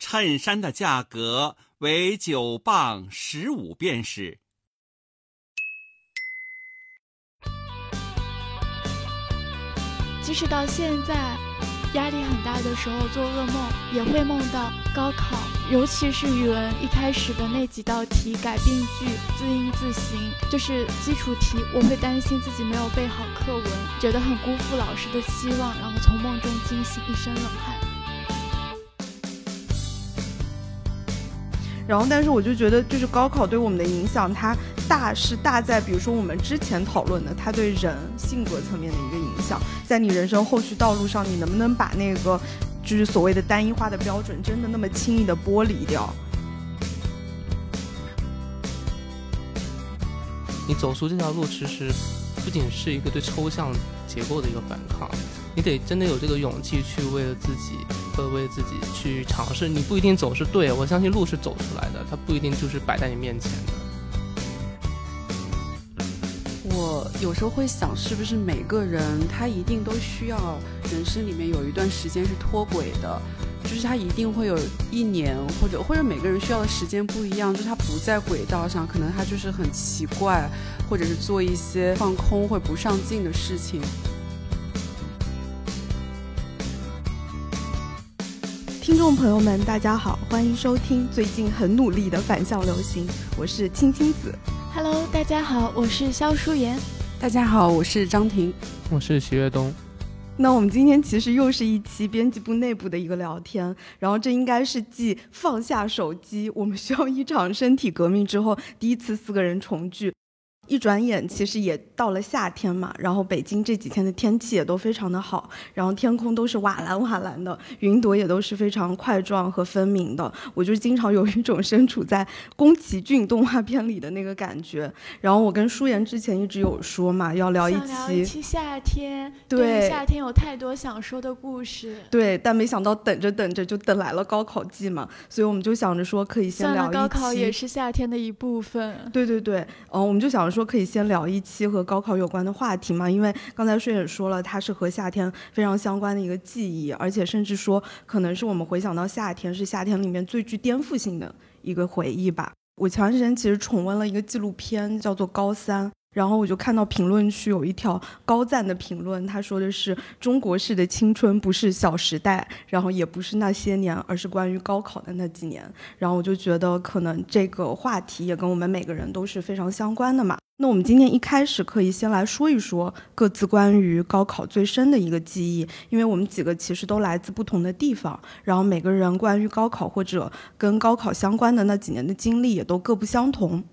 衬衫的价格为九磅十五便士。即使到现在，压力很大的时候做噩梦，也会梦到高考，尤其是语文一开始的那几道题改病句、字音字形，就是基础题，我会担心自己没有背好课文，觉得很辜负老师的期望，然后从梦中惊醒，一身冷汗。然后，但是我就觉得，就是高考对我们的影响，它大是大在，比如说我们之前讨论的，它对人性格层面的一个影响，在你人生后续道路上，你能不能把那个就是所谓的单一化的标准，真的那么轻易的剥离掉？你走出这条路，其实不仅是一个对抽象结构的一个反抗。你得真的有这个勇气去为了自己，或者为自己去尝试。你不一定走是对，我相信路是走出来的，它不一定就是摆在你面前的。我有时候会想，是不是每个人他一定都需要人生里面有一段时间是脱轨的，就是他一定会有一年或者或者每个人需要的时间不一样，就是他不在轨道上，可能他就是很奇怪，或者是做一些放空或不上进的事情。众朋友们，大家好，欢迎收听最近很努力的反向流行，我是青青子。Hello，大家好，我是肖淑妍。大家好，我是张婷。我是徐跃东。那我们今天其实又是一期编辑部内部的一个聊天，然后这应该是继放下手机，我们需要一场身体革命之后，第一次四个人重聚。一转眼，其实也到了夏天嘛。然后北京这几天的天气也都非常的好，然后天空都是瓦蓝瓦蓝的，云朵也都是非常块状和分明的。我就经常有一种身处在宫崎骏动画片里的那个感觉。然后我跟舒言之前一直有说嘛，要聊一期期夏天，对夏天有太多想说的故事。对，但没想到等着等着就等来了高考季嘛，所以我们就想着说可以先聊一期。高考也是夏天的一部分。对对对，嗯，我们就想着说。说可以先聊一期和高考有关的话题嘛？因为刚才睡也说了，它是和夏天非常相关的一个记忆，而且甚至说可能是我们回想到夏天是夏天里面最具颠覆性的一个回忆吧。我前段时间其实重温了一个纪录片，叫做《高三》。然后我就看到评论区有一条高赞的评论，他说的是中国式的青春不是小时代，然后也不是那些年，而是关于高考的那几年。然后我就觉得可能这个话题也跟我们每个人都是非常相关的嘛。那我们今天一开始可以先来说一说各自关于高考最深的一个记忆，因为我们几个其实都来自不同的地方，然后每个人关于高考或者跟高考相关的那几年的经历也都各不相同。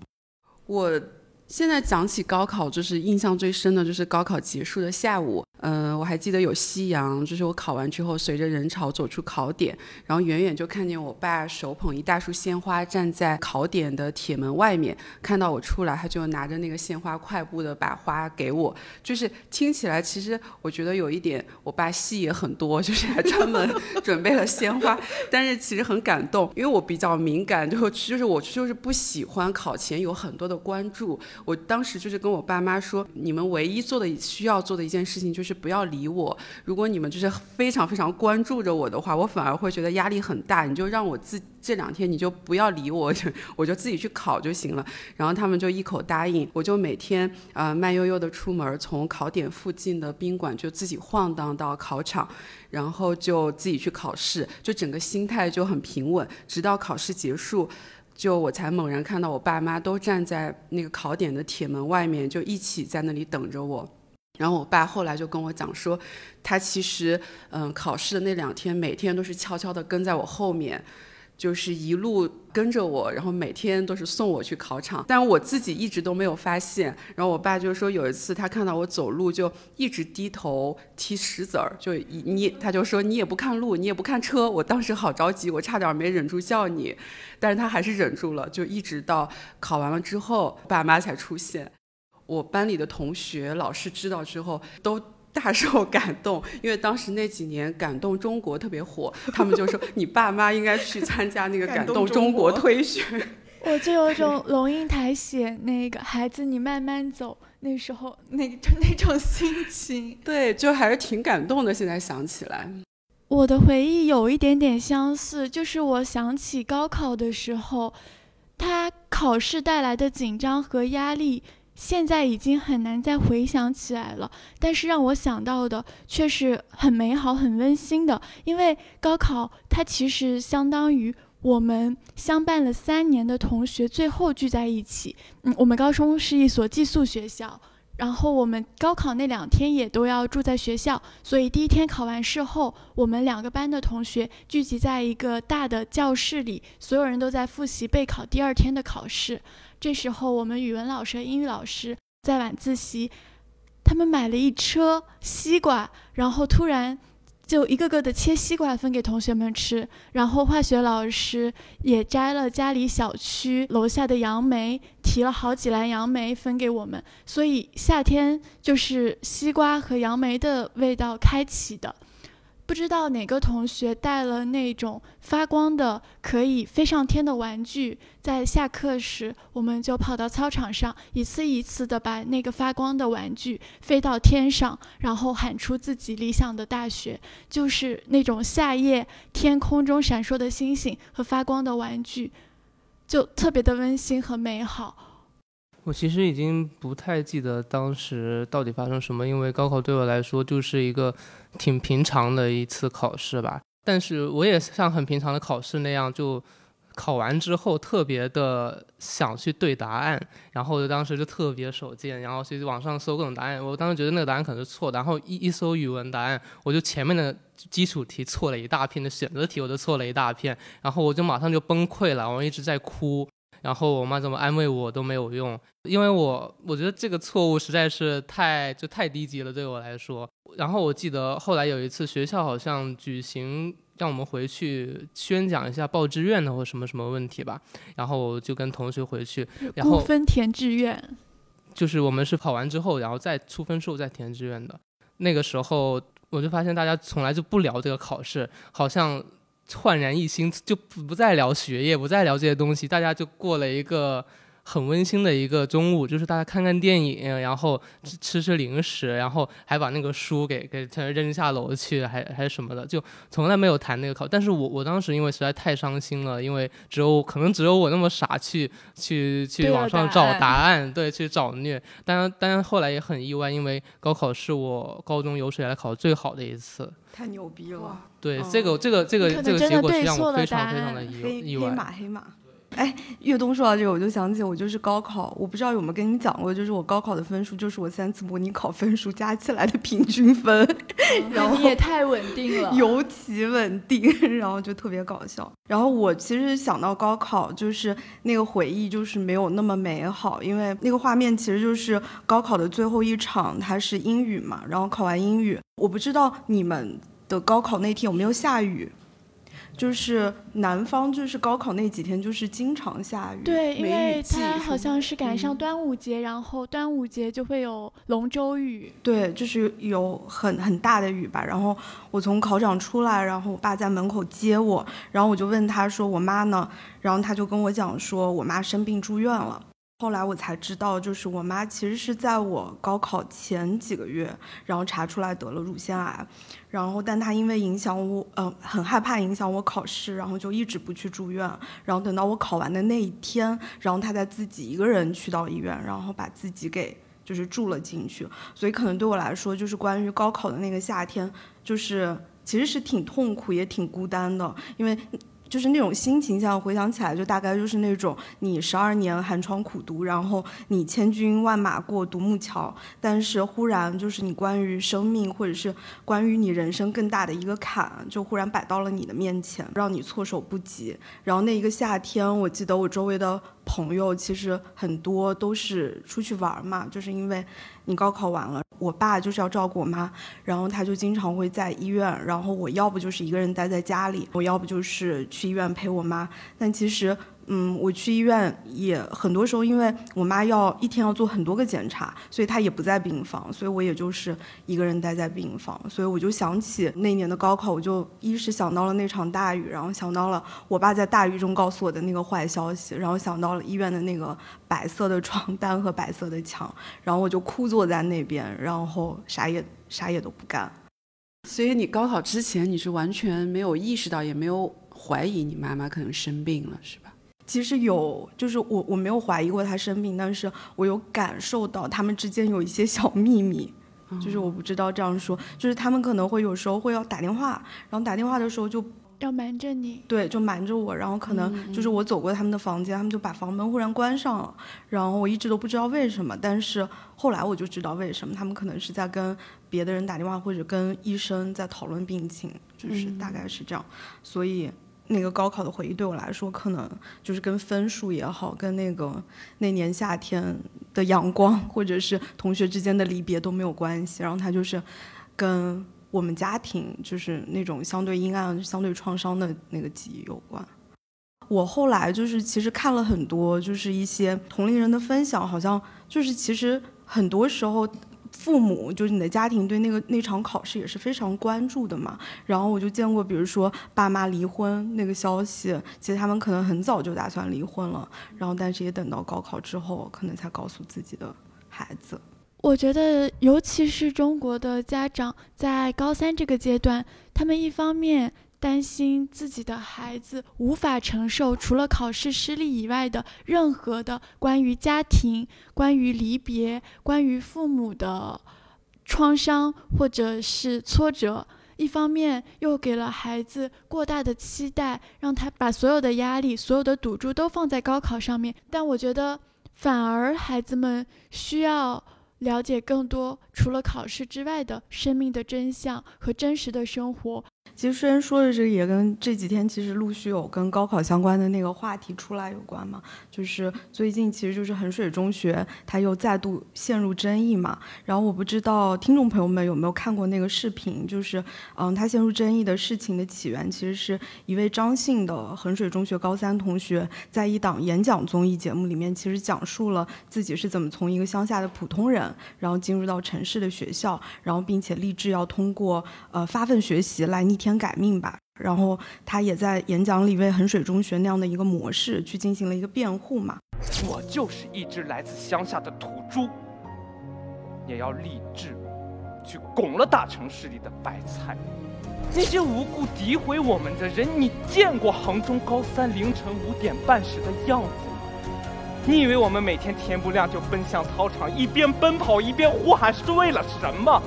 我。现在讲起高考，就是印象最深的就是高考结束的下午。嗯，我还记得有夕阳，就是我考完之后，随着人潮走出考点，然后远远就看见我爸手捧一大束鲜花，站在考点的铁门外面，看到我出来，他就拿着那个鲜花，快步的把花给我。就是听起来，其实我觉得有一点，我爸戏也很多，就是还专门 准备了鲜花，但是其实很感动，因为我比较敏感，就就是我就是不喜欢考前有很多的关注。我当时就是跟我爸妈说，你们唯一做的需要做的一件事情就是是不要理我。如果你们就是非常非常关注着我的话，我反而会觉得压力很大。你就让我自这两天你就不要理我，我就自己去考就行了。然后他们就一口答应。我就每天啊慢悠悠的出门，从考点附近的宾馆就自己晃荡到考场，然后就自己去考试，就整个心态就很平稳，直到考试结束。就我才猛然看到我爸妈都站在那个考点的铁门外面，就一起在那里等着我。然后我爸后来就跟我讲说，他其实嗯考试的那两天，每天都是悄悄地跟在我后面。就是一路跟着我，然后每天都是送我去考场，但我自己一直都没有发现。然后我爸就说有一次他看到我走路就一直低头踢石子儿，就你他就说你也不看路，你也不看车。我当时好着急，我差点没忍住叫你，但是他还是忍住了，就一直到考完了之后，爸妈才出现。我班里的同学、老师知道之后都。大受感动，因为当时那几年《感动中国》特别火，他们就说你爸妈应该去参加那个《感动中国》推选。我就有种龙应台写那个孩子，你慢慢走，那时候那就那种心情，对，就还是挺感动的。现在想起来，我的回忆有一点点相似，就是我想起高考的时候，他考试带来的紧张和压力，现在已经很难再回想起来了。但是让我想到的却是很美好、很温馨的，因为高考它其实相当于我们相伴了三年的同学最后聚在一起。嗯，我们高中是一所寄宿学校。然后我们高考那两天也都要住在学校，所以第一天考完试后，我们两个班的同学聚集在一个大的教室里，所有人都在复习备考第二天的考试。这时候，我们语文老师和英语老师在晚自习，他们买了一车西瓜，然后突然。就一个个的切西瓜分给同学们吃，然后化学老师也摘了家里小区楼下的杨梅，提了好几篮杨梅分给我们，所以夏天就是西瓜和杨梅的味道开启的。不知道哪个同学带了那种发光的可以飞上天的玩具，在下课时，我们就跑到操场上，一次一次的把那个发光的玩具飞到天上，然后喊出自己理想的大学，就是那种夏夜天空中闪烁的星星和发光的玩具，就特别的温馨和美好。我其实已经不太记得当时到底发生什么，因为高考对我来说就是一个挺平常的一次考试吧。但是我也像很平常的考试那样，就考完之后特别的想去对答案，然后当时就特别手贱，然后去网上搜各种答案。我当时觉得那个答案可能是错的，然后一一搜语文答案，我就前面的基础题错了一大片，的选择题我都错了一大片，然后我就马上就崩溃了，我一直在哭。然后我妈怎么安慰我都没有用，因为我我觉得这个错误实在是太就太低级了对我来说。然后我记得后来有一次学校好像举行让我们回去宣讲一下报志愿的或什么什么问题吧，然后我就跟同学回去，然后分填志愿，就是我们是跑完之后然后再出分数再填志愿的。那个时候我就发现大家从来就不聊这个考试，好像。焕然一新，就不不再聊学业，不再聊这些东西，大家就过了一个。很温馨的一个中午，就是大家看看电影，然后吃吃吃零食，然后还把那个书给给扔下楼去，还还是什么的，就从来没有谈那个考。但是我我当时因为实在太伤心了，因为只有可能只有我那么傻去去去网上找答案，对，去找虐。当然，当然后来也很意外，因为高考是我高中有史以来考最好的一次。太牛逼了！对，这个这个这个这个结果是让我非常非常的意意外。黑马黑马。哎，岳东说到这个，我就想起我就是高考，我不知道有没有跟你们讲过，就是我高考的分数就是我三次模拟考分数加起来的平均分，然后你也太稳定了，尤其稳定，然后就特别搞笑。然后我其实想到高考，就是那个回忆就是没有那么美好，因为那个画面其实就是高考的最后一场，它是英语嘛，然后考完英语，我不知道你们的高考那天有没有下雨。就是南方，就是高考那几天，就是经常下雨。对，因为它好像是赶上端午节，然后端午节就会有龙舟雨。对，就是有很很大的雨吧。然后我从考场出来，然后我爸在门口接我，然后我就问他说：“我妈呢？”然后他就跟我讲说：“我妈生病住院了。”后来我才知道，就是我妈其实是在我高考前几个月，然后查出来得了乳腺癌，然后但她因为影响我，呃，很害怕影响我考试，然后就一直不去住院，然后等到我考完的那一天，然后她再自己一个人去到医院，然后把自己给就是住了进去，所以可能对我来说，就是关于高考的那个夏天，就是其实是挺痛苦也挺孤单的，因为。就是那种心情，现在回想起来，就大概就是那种你十二年寒窗苦读，然后你千军万马过独木桥，但是忽然就是你关于生命，或者是关于你人生更大的一个坎，就忽然摆到了你的面前，让你措手不及。然后那一个夏天，我记得我周围的朋友其实很多都是出去玩嘛，就是因为。你高考完了，我爸就是要照顾我妈，然后他就经常会在医院，然后我要不就是一个人待在家里，我要不就是去医院陪我妈，但其实。嗯，我去医院也很多时候，因为我妈要一天要做很多个检查，所以她也不在病房，所以我也就是一个人待在病房。所以我就想起那年的高考，我就一是想到了那场大雨，然后想到了我爸在大雨中告诉我的那个坏消息，然后想到了医院的那个白色的床单和白色的墙，然后我就枯坐在那边，然后啥也啥也都不干。所以你高考之前你是完全没有意识到，也没有怀疑你妈妈可能生病了，是吧？其实有，就是我我没有怀疑过他生病，但是我有感受到他们之间有一些小秘密，就是我不知道这样说，就是他们可能会有时候会要打电话，然后打电话的时候就要瞒着你，对，就瞒着我，然后可能就是我走过他们的房间，他们就把房门忽然关上了，然后我一直都不知道为什么，但是后来我就知道为什么，他们可能是在跟别的人打电话或者跟医生在讨论病情，就是大概是这样，所以。那个高考的回忆对我来说，可能就是跟分数也好，跟那个那年夏天的阳光，或者是同学之间的离别都没有关系。然后它就是跟我们家庭就是那种相对阴暗、相对创伤的那个记忆有关。我后来就是其实看了很多，就是一些同龄人的分享，好像就是其实很多时候。父母就是你的家庭对那个那场考试也是非常关注的嘛。然后我就见过，比如说爸妈离婚那个消息，其实他们可能很早就打算离婚了，然后但是也等到高考之后，可能才告诉自己的孩子。我觉得，尤其是中国的家长，在高三这个阶段，他们一方面。担心自己的孩子无法承受除了考试失利以外的任何的关于家庭、关于离别、关于父母的创伤或者是挫折，一方面又给了孩子过大的期待，让他把所有的压力、所有的赌注都放在高考上面。但我觉得，反而孩子们需要了解更多除了考试之外的生命的真相和真实的生活。其实虽然说的这个也跟这几天其实陆续有跟高考相关的那个话题出来有关嘛，就是最近其实就是衡水中学它又再度陷入争议嘛。然后我不知道听众朋友们有没有看过那个视频，就是嗯，它陷入争议的事情的起源其实是一位张姓的衡水中学高三同学在一档演讲综艺节目里面，其实讲述了自己是怎么从一个乡下的普通人，然后进入到城市的学校，然后并且立志要通过呃发奋学习来逆天。改命吧，然后他也在演讲里为衡水中学那样的一个模式去进行了一个辩护嘛。我就是一只来自乡下的土猪，也要立志去拱了大城市里的白菜。那些无故诋毁我们的人，你见过杭州高三凌晨五点半时的样子吗？你以为我们每天天不亮就奔向操场，一边奔跑一边呼喊是为了什么？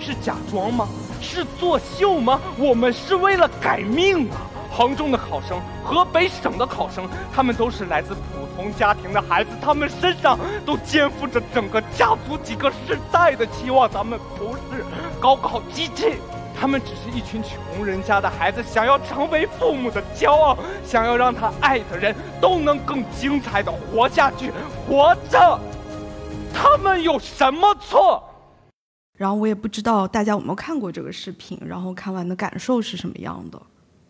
是假装吗？是作秀吗？我们是为了改命啊！衡中的考生，河北省的考生，他们都是来自普通家庭的孩子，他们身上都肩负着整个家族几个世代的期望。咱们不是高考机器，他们只是一群穷人家的孩子，想要成为父母的骄傲，想要让他爱的人都能更精彩的活下去，活着。他们有什么错？然后我也不知道大家有没有看过这个视频，然后看完的感受是什么样的。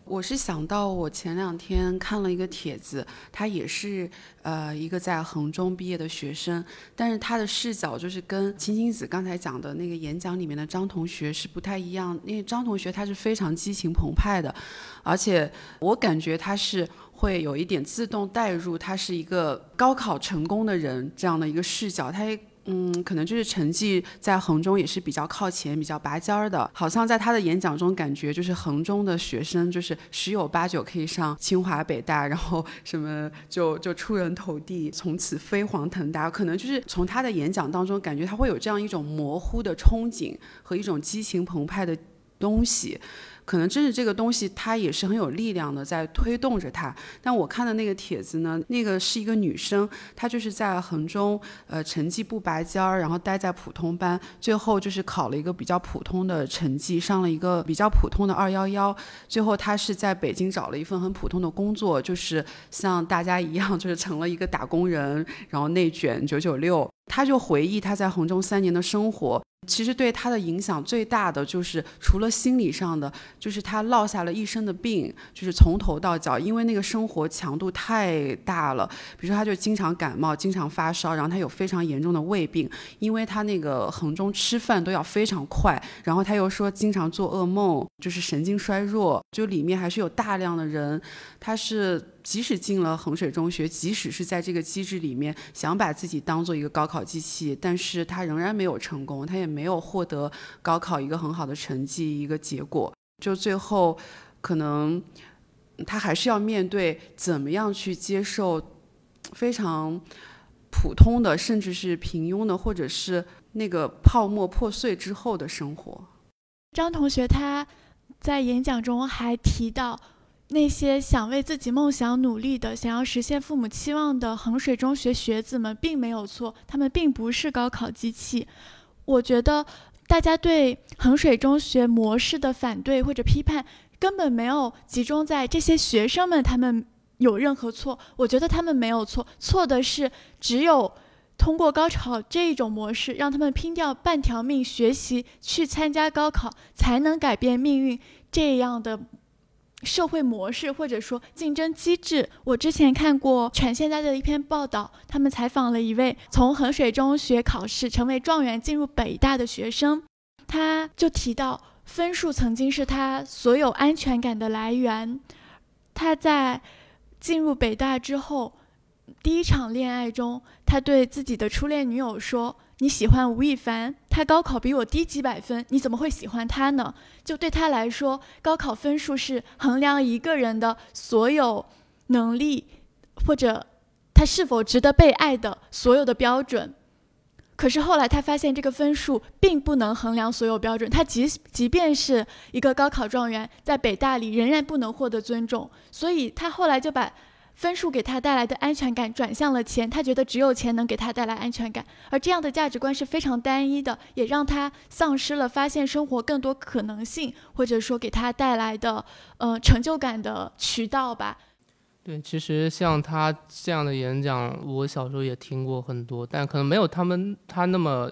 我是想到我前两天看了一个帖子，他也是呃一个在衡中毕业的学生，但是他的视角就是跟青青子刚才讲的那个演讲里面的张同学是不太一样。因为张同学他是非常激情澎湃的，而且我感觉他是会有一点自动带入，他是一个高考成功的人这样的一个视角，他。嗯，可能就是成绩在衡中也是比较靠前、比较拔尖儿的。好像在他的演讲中，感觉就是衡中的学生就是十有八九可以上清华、北大，然后什么就就出人头地，从此飞黄腾达。可能就是从他的演讲当中，感觉他会有这样一种模糊的憧憬和一种激情澎湃的东西。可能真是这个东西，它也是很有力量的，在推动着它。但我看的那个帖子呢，那个是一个女生，她就是在衡中，呃，成绩不拔尖儿，然后待在普通班，最后就是考了一个比较普通的成绩，上了一个比较普通的二幺幺。最后她是在北京找了一份很普通的工作，就是像大家一样，就是成了一个打工人，然后内卷九九六。她就回忆她在衡中三年的生活。其实对他的影响最大的就是除了心理上的，就是他落下了一身的病，就是从头到脚，因为那个生活强度太大了。比如说，他就经常感冒，经常发烧，然后他有非常严重的胃病，因为他那个衡中吃饭都要非常快，然后他又说经常做噩梦，就是神经衰弱，就里面还是有大量的人，他是。即使进了衡水中学，即使是在这个机制里面想把自己当做一个高考机器，但是他仍然没有成功，他也没有获得高考一个很好的成绩，一个结果，就最后可能他还是要面对怎么样去接受非常普通的，甚至是平庸的，或者是那个泡沫破碎之后的生活。张同学他在演讲中还提到。那些想为自己梦想努力的、想要实现父母期望的衡水中学学子们，并没有错，他们并不是高考机器。我觉得大家对衡水中学模式的反对或者批判，根本没有集中在这些学生们他们有任何错。我觉得他们没有错，错的是只有通过高考这一种模式，让他们拼掉半条命学习去参加高考，才能改变命运这样的。社会模式或者说竞争机制，我之前看过全现在的一篇报道，他们采访了一位从衡水中学考试成为状元进入北大的学生，他就提到分数曾经是他所有安全感的来源。他在进入北大之后，第一场恋爱中，他对自己的初恋女友说。你喜欢吴亦凡，他高考比我低几百分，你怎么会喜欢他呢？就对他来说，高考分数是衡量一个人的所有能力，或者他是否值得被爱的所有的标准。可是后来他发现，这个分数并不能衡量所有标准。他即即便是一个高考状元，在北大里仍然不能获得尊重。所以他后来就把。分数给他带来的安全感转向了钱，他觉得只有钱能给他带来安全感，而这样的价值观是非常单一的，也让他丧失了发现生活更多可能性，或者说给他带来的呃成就感的渠道吧。对，其实像他这样的演讲，我小时候也听过很多，但可能没有他们他那么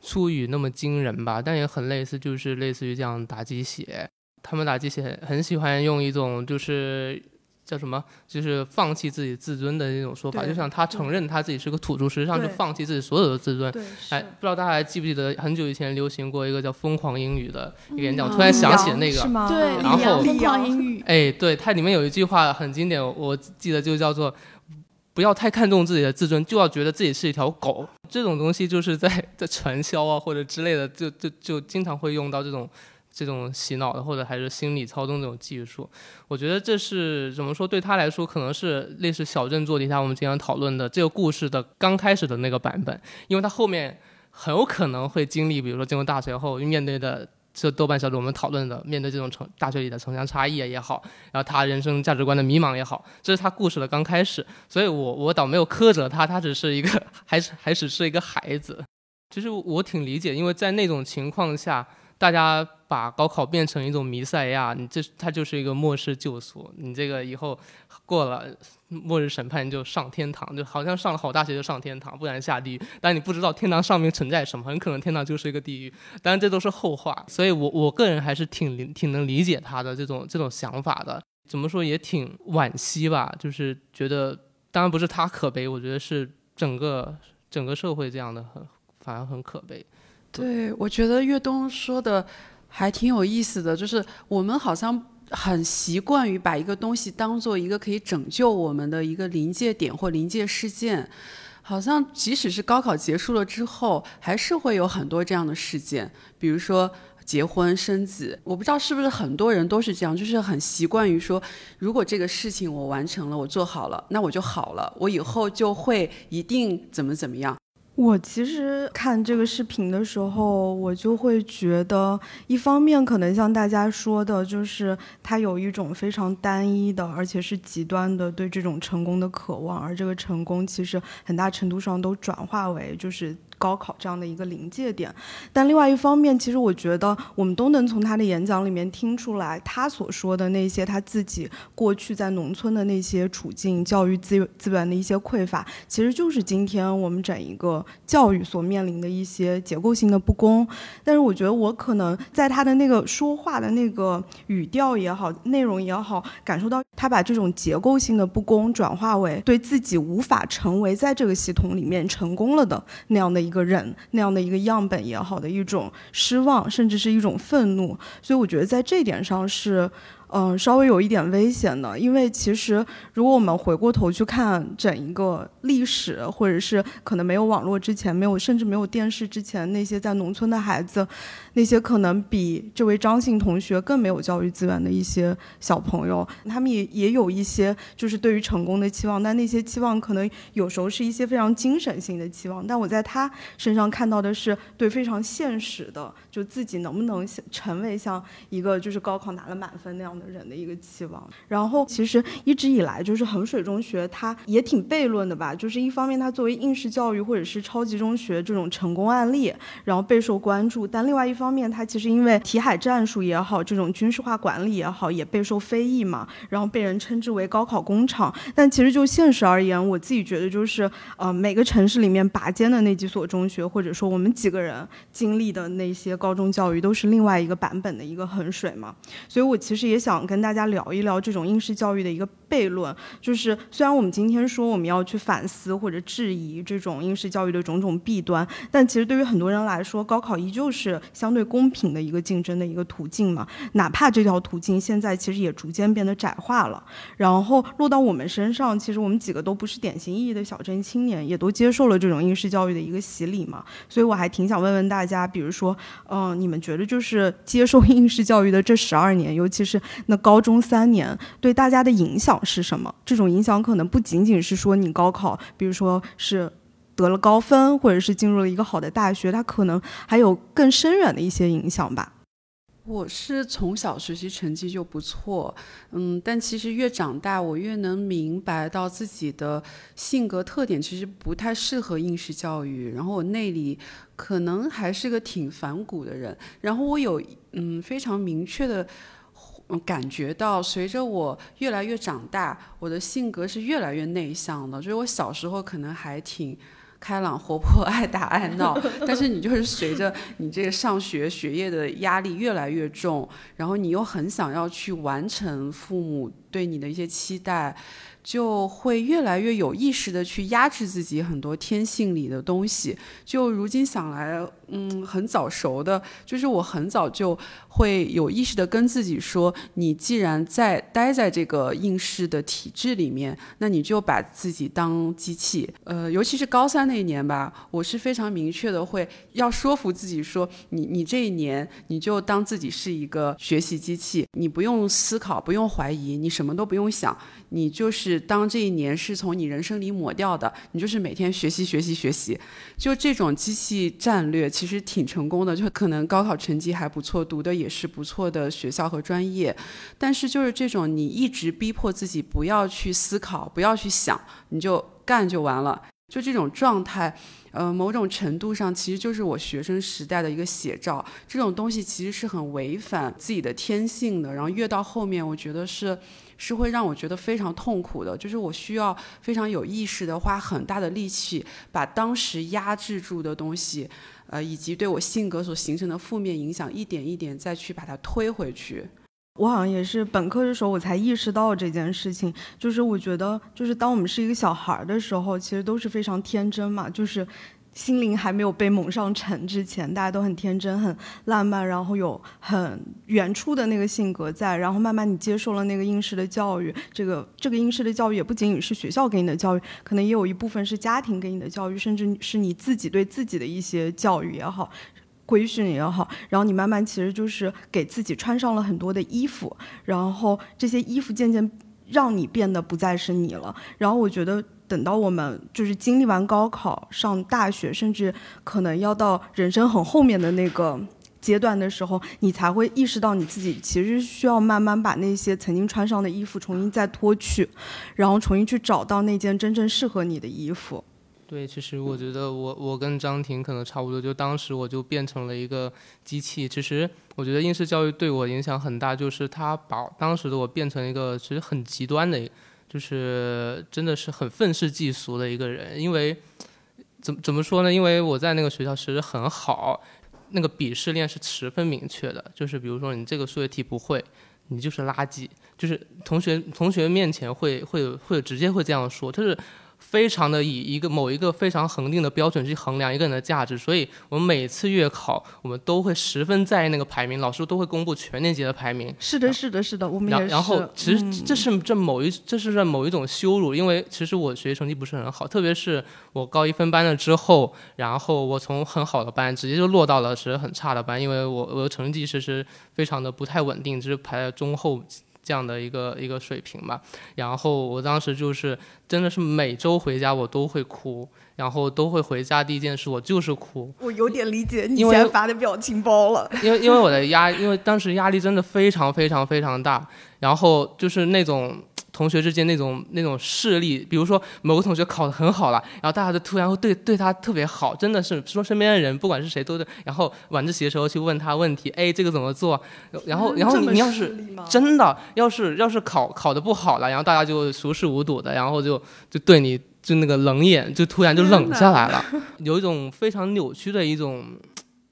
粗语那么惊人吧，但也很类似，就是类似于这样打鸡血，他们打鸡血很喜欢用一种就是。叫什么？就是放弃自己自尊的那种说法，就像他承认他自己是个土著，实际上就放弃自己所有的自尊。哎，不知道大家还记不记得很久以前流行过一个叫“疯狂英语”的一个演讲，突然想起那个，对，然后疯狂英语，哎，对，它里面有一句话很经典，我记得就叫做“不要太看重自己的自尊，就要觉得自己是一条狗”。这种东西就是在 在传销啊或者之类的，就就就经常会用到这种。这种洗脑的，或者还是心理操纵这种技术，我觉得这是怎么说？对他来说，可能是类似小镇做题家我们经常讨论的这个故事的刚开始的那个版本，因为他后面很有可能会经历，比如说进入大学后面对的这豆瓣小组我们讨论的，面对这种城大学里的城乡差异也好，然后他人生价值观的迷茫也好，这是他故事的刚开始。所以我我倒没有苛责他，他只是一个 还是还只是一个孩子。其实我挺理解，因为在那种情况下。大家把高考变成一种弥赛亚，你这它就是一个末世救赎。你这个以后过了末日审判就上天堂，就好像上了好大学就上天堂，不然下地狱。但你不知道天堂上面存在什么，很可能天堂就是一个地狱。当然这都是后话。所以我我个人还是挺挺能理解他的这种这种想法的。怎么说也挺惋惜吧，就是觉得当然不是他可悲，我觉得是整个整个社会这样的很反而很可悲。对，我觉得岳东说的还挺有意思的，就是我们好像很习惯于把一个东西当做一个可以拯救我们的一个临界点或临界事件，好像即使是高考结束了之后，还是会有很多这样的事件，比如说结婚生子。我不知道是不是很多人都是这样，就是很习惯于说，如果这个事情我完成了，我做好了，那我就好了，我以后就会一定怎么怎么样。我其实看这个视频的时候，我就会觉得，一方面可能像大家说的，就是他有一种非常单一的，而且是极端的对这种成功的渴望，而这个成功其实很大程度上都转化为就是。高考这样的一个临界点，但另外一方面，其实我觉得我们都能从他的演讲里面听出来，他所说的那些他自己过去在农村的那些处境、教育资资源的一些匮乏，其实就是今天我们整一个教育所面临的一些结构性的不公。但是我觉得我可能在他的那个说话的那个语调也好，内容也好，感受到他把这种结构性的不公转化为对自己无法成为在这个系统里面成功了的那样的。一个人那样的一个样本也好的一种失望，甚至是一种愤怒，所以我觉得在这点上是。嗯，稍微有一点危险的，因为其实如果我们回过头去看整一个历史，或者是可能没有网络之前，没有甚至没有电视之前，那些在农村的孩子，那些可能比这位张姓同学更没有教育资源的一些小朋友，他们也也有一些就是对于成功的期望，但那些期望可能有时候是一些非常精神性的期望，但我在他身上看到的是对非常现实的，就自己能不能成为像一个就是高考拿了满分那样的。人的一个期望，然后其实一直以来就是衡水中学，它也挺悖论的吧。就是一方面，它作为应试教育或者是超级中学这种成功案例，然后备受关注；但另外一方面，它其实因为题海战术也好，这种军事化管理也好，也备受非议嘛。然后被人称之为高考工厂。但其实就现实而言，我自己觉得就是，呃，每个城市里面拔尖的那几所中学，或者说我们几个人经历的那些高中教育，都是另外一个版本的一个衡水嘛。所以我其实也想。跟大家聊一聊这种应试教育的一个悖论，就是虽然我们今天说我们要去反思或者质疑这种应试教育的种种弊端，但其实对于很多人来说，高考依旧是相对公平的一个竞争的一个途径嘛。哪怕这条途径现在其实也逐渐变得窄化了，然后落到我们身上，其实我们几个都不是典型意义的小镇青年，也都接受了这种应试教育的一个洗礼嘛。所以我还挺想问问大家，比如说，嗯，你们觉得就是接受应试教育的这十二年，尤其是那高中三年对大家的影响是什么？这种影响可能不仅仅是说你高考，比如说是得了高分，或者是进入了一个好的大学，它可能还有更深远的一些影响吧。我是从小学习成绩就不错，嗯，但其实越长大，我越能明白到自己的性格特点其实不太适合应试教育。然后我内里可能还是个挺反骨的人。然后我有嗯非常明确的。嗯，感觉到随着我越来越长大，我的性格是越来越内向的。就是我小时候可能还挺开朗、活泼、爱打爱闹，但是你就是随着你这个上学学业的压力越来越重，然后你又很想要去完成父母对你的一些期待。就会越来越有意识的去压制自己很多天性里的东西。就如今想来，嗯，很早熟的，就是我很早就会有意识的跟自己说：，你既然在待在这个应试的体制里面，那你就把自己当机器。呃，尤其是高三那一年吧，我是非常明确的会要说服自己说：，你你这一年你就当自己是一个学习机器，你不用思考，不用怀疑，你什么都不用想，你就是。当这一年是从你人生里抹掉的，你就是每天学习学习学习，就这种机器战略其实挺成功的，就可能高考成绩还不错，读的也是不错的学校和专业，但是就是这种你一直逼迫自己不要去思考，不要去想，你就干就完了，就这种状态，呃，某种程度上其实就是我学生时代的一个写照。这种东西其实是很违反自己的天性的，然后越到后面，我觉得是。是会让我觉得非常痛苦的，就是我需要非常有意识的花很大的力气，把当时压制住的东西，呃，以及对我性格所形成的负面影响，一点一点再去把它推回去。我好像也是本科的时候我才意识到这件事情，就是我觉得，就是当我们是一个小孩儿的时候，其实都是非常天真嘛，就是。心灵还没有被蒙上尘之前，大家都很天真、很浪漫，然后有很原初的那个性格在。然后慢慢你接受了那个应试的教育，这个这个应试的教育也不仅仅是学校给你的教育，可能也有一部分是家庭给你的教育，甚至是你自己对自己的一些教育也好、规训也好。然后你慢慢其实就是给自己穿上了很多的衣服，然后这些衣服渐渐让你变得不再是你了。然后我觉得。等到我们就是经历完高考、上大学，甚至可能要到人生很后面的那个阶段的时候，你才会意识到你自己其实需要慢慢把那些曾经穿上的衣服重新再脱去，然后重新去找到那件真正适合你的衣服。对，其实我觉得我我跟张婷可能差不多，就当时我就变成了一个机器。其实我觉得应试教育对我影响很大，就是它把当时的我变成一个其实很极端的。就是真的是很愤世嫉俗的一个人，因为怎怎么说呢？因为我在那个学校其实很好，那个鄙视链是十分明确的。就是比如说你这个数学题不会，你就是垃圾，就是同学同学面前会会会直接会这样说，就是非常的以一个某一个非常恒定的标准去衡量一个人的价值，所以我们每次月考，我们都会十分在意那个排名，老师都会公布全年级的排名。是的，是的，是的，我们也是。然后，其实这是这某一这是在某一种羞辱，因为其实我学习成绩不是很好，特别是我高一分班了之后，然后我从很好的班直接就落到了其实很差的班，因为我我的成绩其实非常的不太稳定，就是排在中后。这样的一个一个水平吧，然后我当时就是真的是每周回家我都会哭，然后都会回家第一件事我就是哭。我有点理解你现在发的表情包了，因为因为我的压，因为当时压力真的非常非常非常大，然后就是那种。同学之间那种那种势力，比如说某个同学考得很好了，然后大家就突然会对对他特别好，真的是说身边的人不管是谁都是，然后晚自习的时候去问他问题，哎，这个怎么做？然后然后你要是真的要是要是考考得不好了，然后大家就熟视无睹的，然后就就对你就那个冷眼，就突然就冷下来了，有一种非常扭曲的一种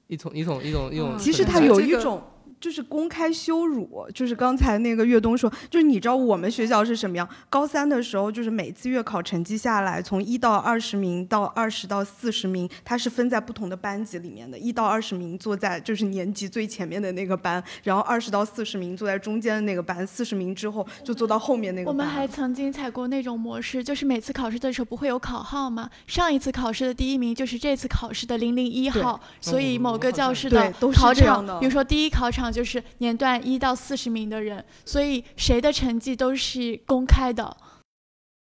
一种一种一种一种。其实他有一种。就是公开羞辱，就是刚才那个岳东说，就是你知道我们学校是什么样？高三的时候，就是每次月考成绩下来，从一到二十名到二十到四十名，它是分在不同的班级里面的。一到二十名坐在就是年级最前面的那个班，然后二十到四十名坐在中间的那个班，四十名之后就坐到后面那个班。我们还曾经采过那种模式，就是每次考试的时候不会有考号吗？上一次考试的第一名就是这次考试的零零一号，所以某个教室的考场，比如说第一考场。就是年段一到四十名的人，所以谁的成绩都是公开的。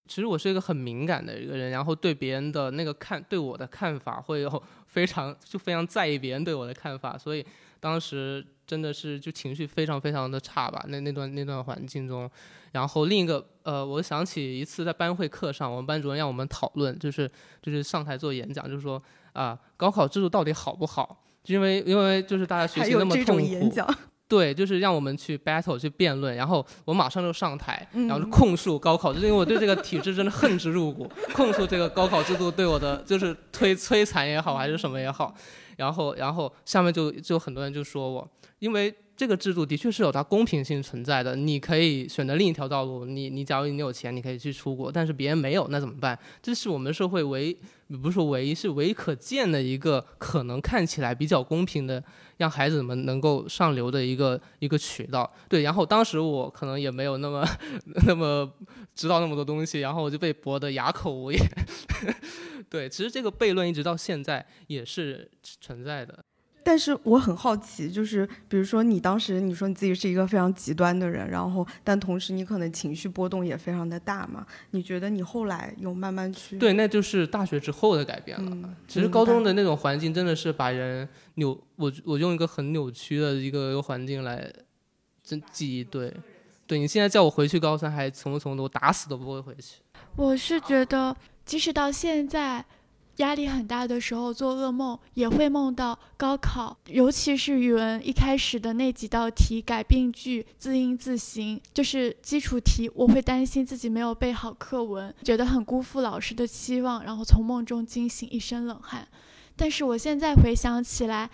其实我是一个很敏感的一个人，然后对别人的那个看对我的看法会有非常就非常在意别人对我的看法，所以当时真的是就情绪非常非常的差吧。那那段那段环境中，然后另一个呃，我想起一次在班会课上，我们班主任让我们讨论，就是就是上台做演讲，就是说啊，高考制度到底好不好？因为因为就是大家学习那么痛苦，对，就是让我们去 battle 去辩论，然后我马上就上台，然后就控诉高考，就是因为我对这个体制真的恨之入骨，控诉这个高考制度对我的就是摧摧残也好，还是什么也好，然后然后下面就就很多人就说我，因为。这个制度的确是有它公平性存在的，你可以选择另一条道路。你你假如你有钱，你可以去出国，但是别人没有，那怎么办？这是我们社会唯不是说唯一，是唯一可见的一个可能看起来比较公平的，让孩子们能够上流的一个一个渠道。对，然后当时我可能也没有那么 那么知道那么多东西，然后我就被驳得哑口无言。对，其实这个悖论一直到现在也是存在的。但是我很好奇，就是比如说你当时你说你自己是一个非常极端的人，然后但同时你可能情绪波动也非常的大嘛？你觉得你后来有慢慢去？对，那就是大学之后的改变了。其实高中的那种环境真的是把人扭，我我用一个很扭曲的一个环境来真记忆。对，对你现在叫我回去高三还从不从的，我打死都不会回去。我是觉得，即使到现在。压力很大的时候做噩梦也会梦到高考，尤其是语文一开始的那几道题改病句、字音字形，就是基础题，我会担心自己没有背好课文，觉得很辜负老师的期望，然后从梦中惊醒，一身冷汗。但是我现在回想起来。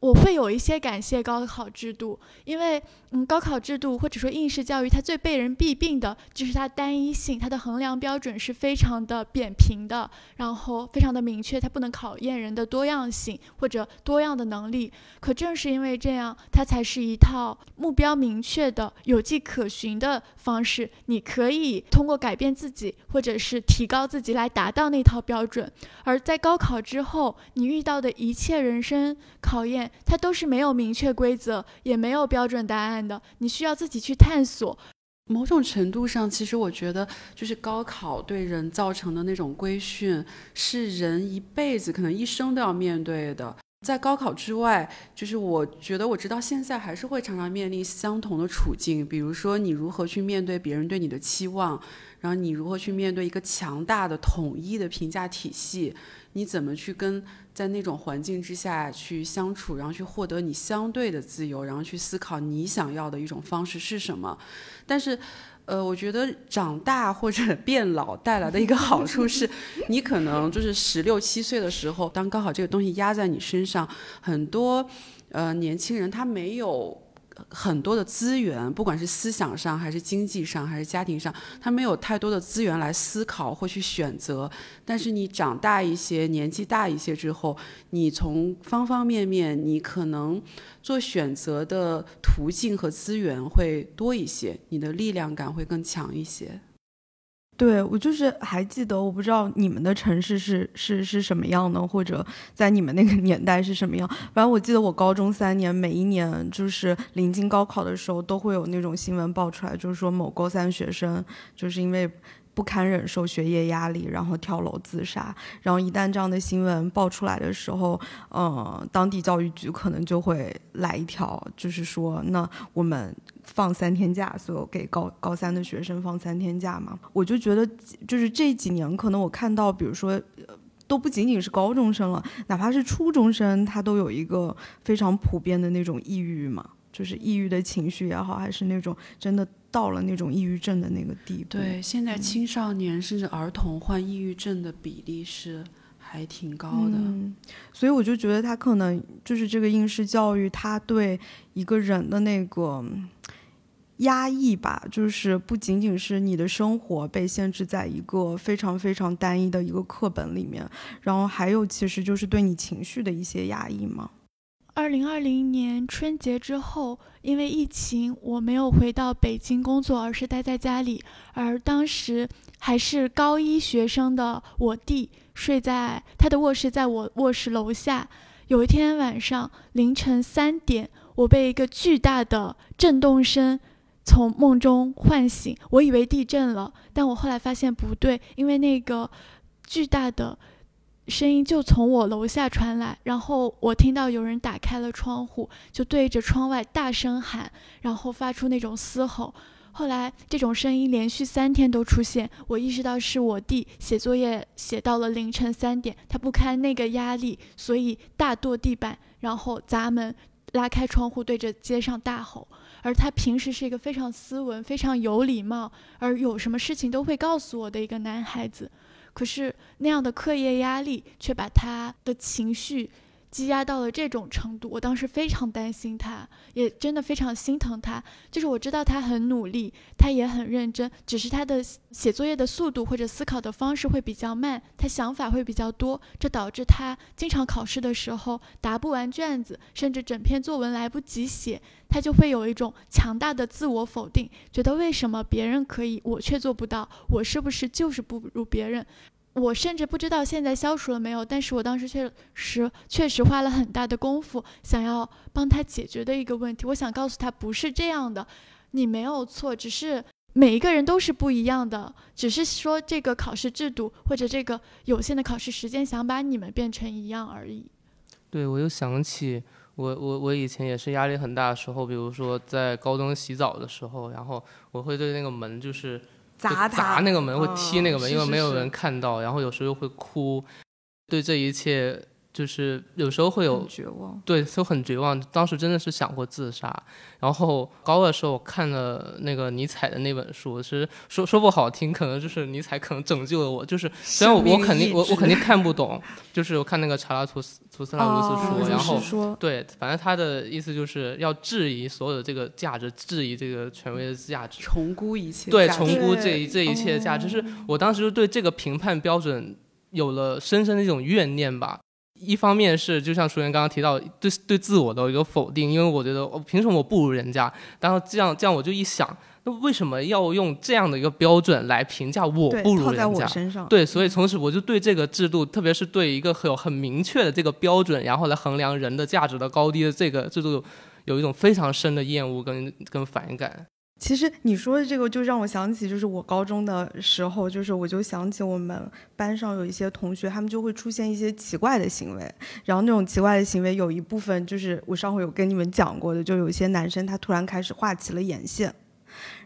我会有一些感谢高考制度，因为嗯，高考制度或者说应试教育，它最被人弊病的就是它单一性，它的衡量标准是非常的扁平的，然后非常的明确，它不能考验人的多样性或者多样的能力。可正是因为这样，它才是一套目标明确的、有迹可循的方式。你可以通过改变自己或者是提高自己来达到那套标准。而在高考之后，你遇到的一切人生考验。它都是没有明确规则，也没有标准答案你需要自己去探索。某种程度上，其实我觉得，就是高考对人造成的那种规训，是人一辈子可能一生都要面对的。在高考之外，就是我觉得我直到现在还是会常常面临相同的处境，比如说你如何去面对别人对你的期望，然后你如何去面对一个强大的统一的评价体系，你怎么去跟。在那种环境之下去相处，然后去获得你相对的自由，然后去思考你想要的一种方式是什么。但是，呃，我觉得长大或者 变老带来的一个好处是，你可能就是十六七岁的时候，当高考这个东西压在你身上，很多呃年轻人他没有很多的资源，不管是思想上，还是经济上，还是家庭上，他没有太多的资源来思考或去选择。但是你长大一些，年纪大一些之后，你从方方面面，你可能做选择的途径和资源会多一些，你的力量感会更强一些。对我就是还记得，我不知道你们的城市是是是什么样的，或者在你们那个 年代是什么样。反正我记得我高中三年，每一年就是临近高考的时候，都会有那种新闻爆出来，就是说某高三学生就是因为。不堪忍受学业压力，然后跳楼自杀。然后一旦这样的新闻爆出来的时候，嗯，当地教育局可能就会来一条，就是说，那我们放三天假，所有给高高三的学生放三天假嘛。我就觉得，就是这几年，可能我看到，比如说，都不仅仅是高中生了，哪怕是初中生，他都有一个非常普遍的那种抑郁嘛。就是抑郁的情绪也好，还是那种真的到了那种抑郁症的那个地步。对，现在青少年甚至儿童患抑郁症的比例是还挺高的。嗯，所以我就觉得他可能就是这个应试教育，他对一个人的那个压抑吧，就是不仅仅是你的生活被限制在一个非常非常单一的一个课本里面，然后还有其实就是对你情绪的一些压抑嘛。二零二零年春节之后，因为疫情，我没有回到北京工作，而是待在家里。而当时还是高一学生的我弟，睡在他的卧室，在我卧室楼下。有一天晚上凌晨三点，我被一个巨大的震动声从梦中唤醒，我以为地震了，但我后来发现不对，因为那个巨大的。声音就从我楼下传来，然后我听到有人打开了窗户，就对着窗外大声喊，然后发出那种嘶吼。后来这种声音连续三天都出现，我意识到是我弟写作业写到了凌晨三点，他不堪那个压力，所以大跺地板，然后砸门，拉开窗户对着街上大吼。而他平时是一个非常斯文、非常有礼貌，而有什么事情都会告诉我的一个男孩子。可是那样的课业压力却把他的情绪积压到了这种程度，我当时非常担心他，也真的非常心疼他。就是我知道他很努力，他也很认真，只是他的写作业的速度或者思考的方式会比较慢，他想法会比较多，这导致他经常考试的时候答不完卷子，甚至整篇作文来不及写，他就会有一种强大的自我否定，觉得为什么别人可以，我却做不到，我是不是就是不如别人？我甚至不知道现在消除了没有，但是我当时确实确实花了很大的功夫，想要帮他解决的一个问题。我想告诉他，不是这样的，你没有错，只是每一个人都是不一样的，只是说这个考试制度或者这个有限的考试时间，想把你们变成一样而已。对，我又想起我我我以前也是压力很大的时候，比如说在高中洗澡的时候，然后我会对那个门就是。砸砸那个门，会踢那个门，因为没有人看到。然后有时候又会哭，对这一切就是有时候会有绝望，对，就很绝望。当时真的是想过自杀。然后高二的时候，我看了那个尼采的那本书，其实说说不好听，可能就是尼采可能拯救了我。就是虽然我我肯定我我肯定看不懂，就是我看那个查拉图斯图斯拉鲁斯说，然后对，反正他的意思就是要质疑所有的这个价值，质疑这个权威的价值，重估一切，对，重估这一这一切的价值。是我当时就对这个评判标准有了深深的一种怨念吧。一方面是就像淑媛刚刚提到，对对自我的一个否定，因为我觉得我凭什么我不如人家？然后这样这样我就一想，那为什么要用这样的一个标准来评价我不如人家？对，所以从此我就对这个制度，特别是对一个有很明确的这个标准，然后来衡量人的价值的高低的这个制度，有一种非常深的厌恶跟跟反感。其实你说的这个就让我想起，就是我高中的时候，就是我就想起我们班上有一些同学，他们就会出现一些奇怪的行为，然后那种奇怪的行为有一部分就是我上回有跟你们讲过的，就有一些男生他突然开始画起了眼线，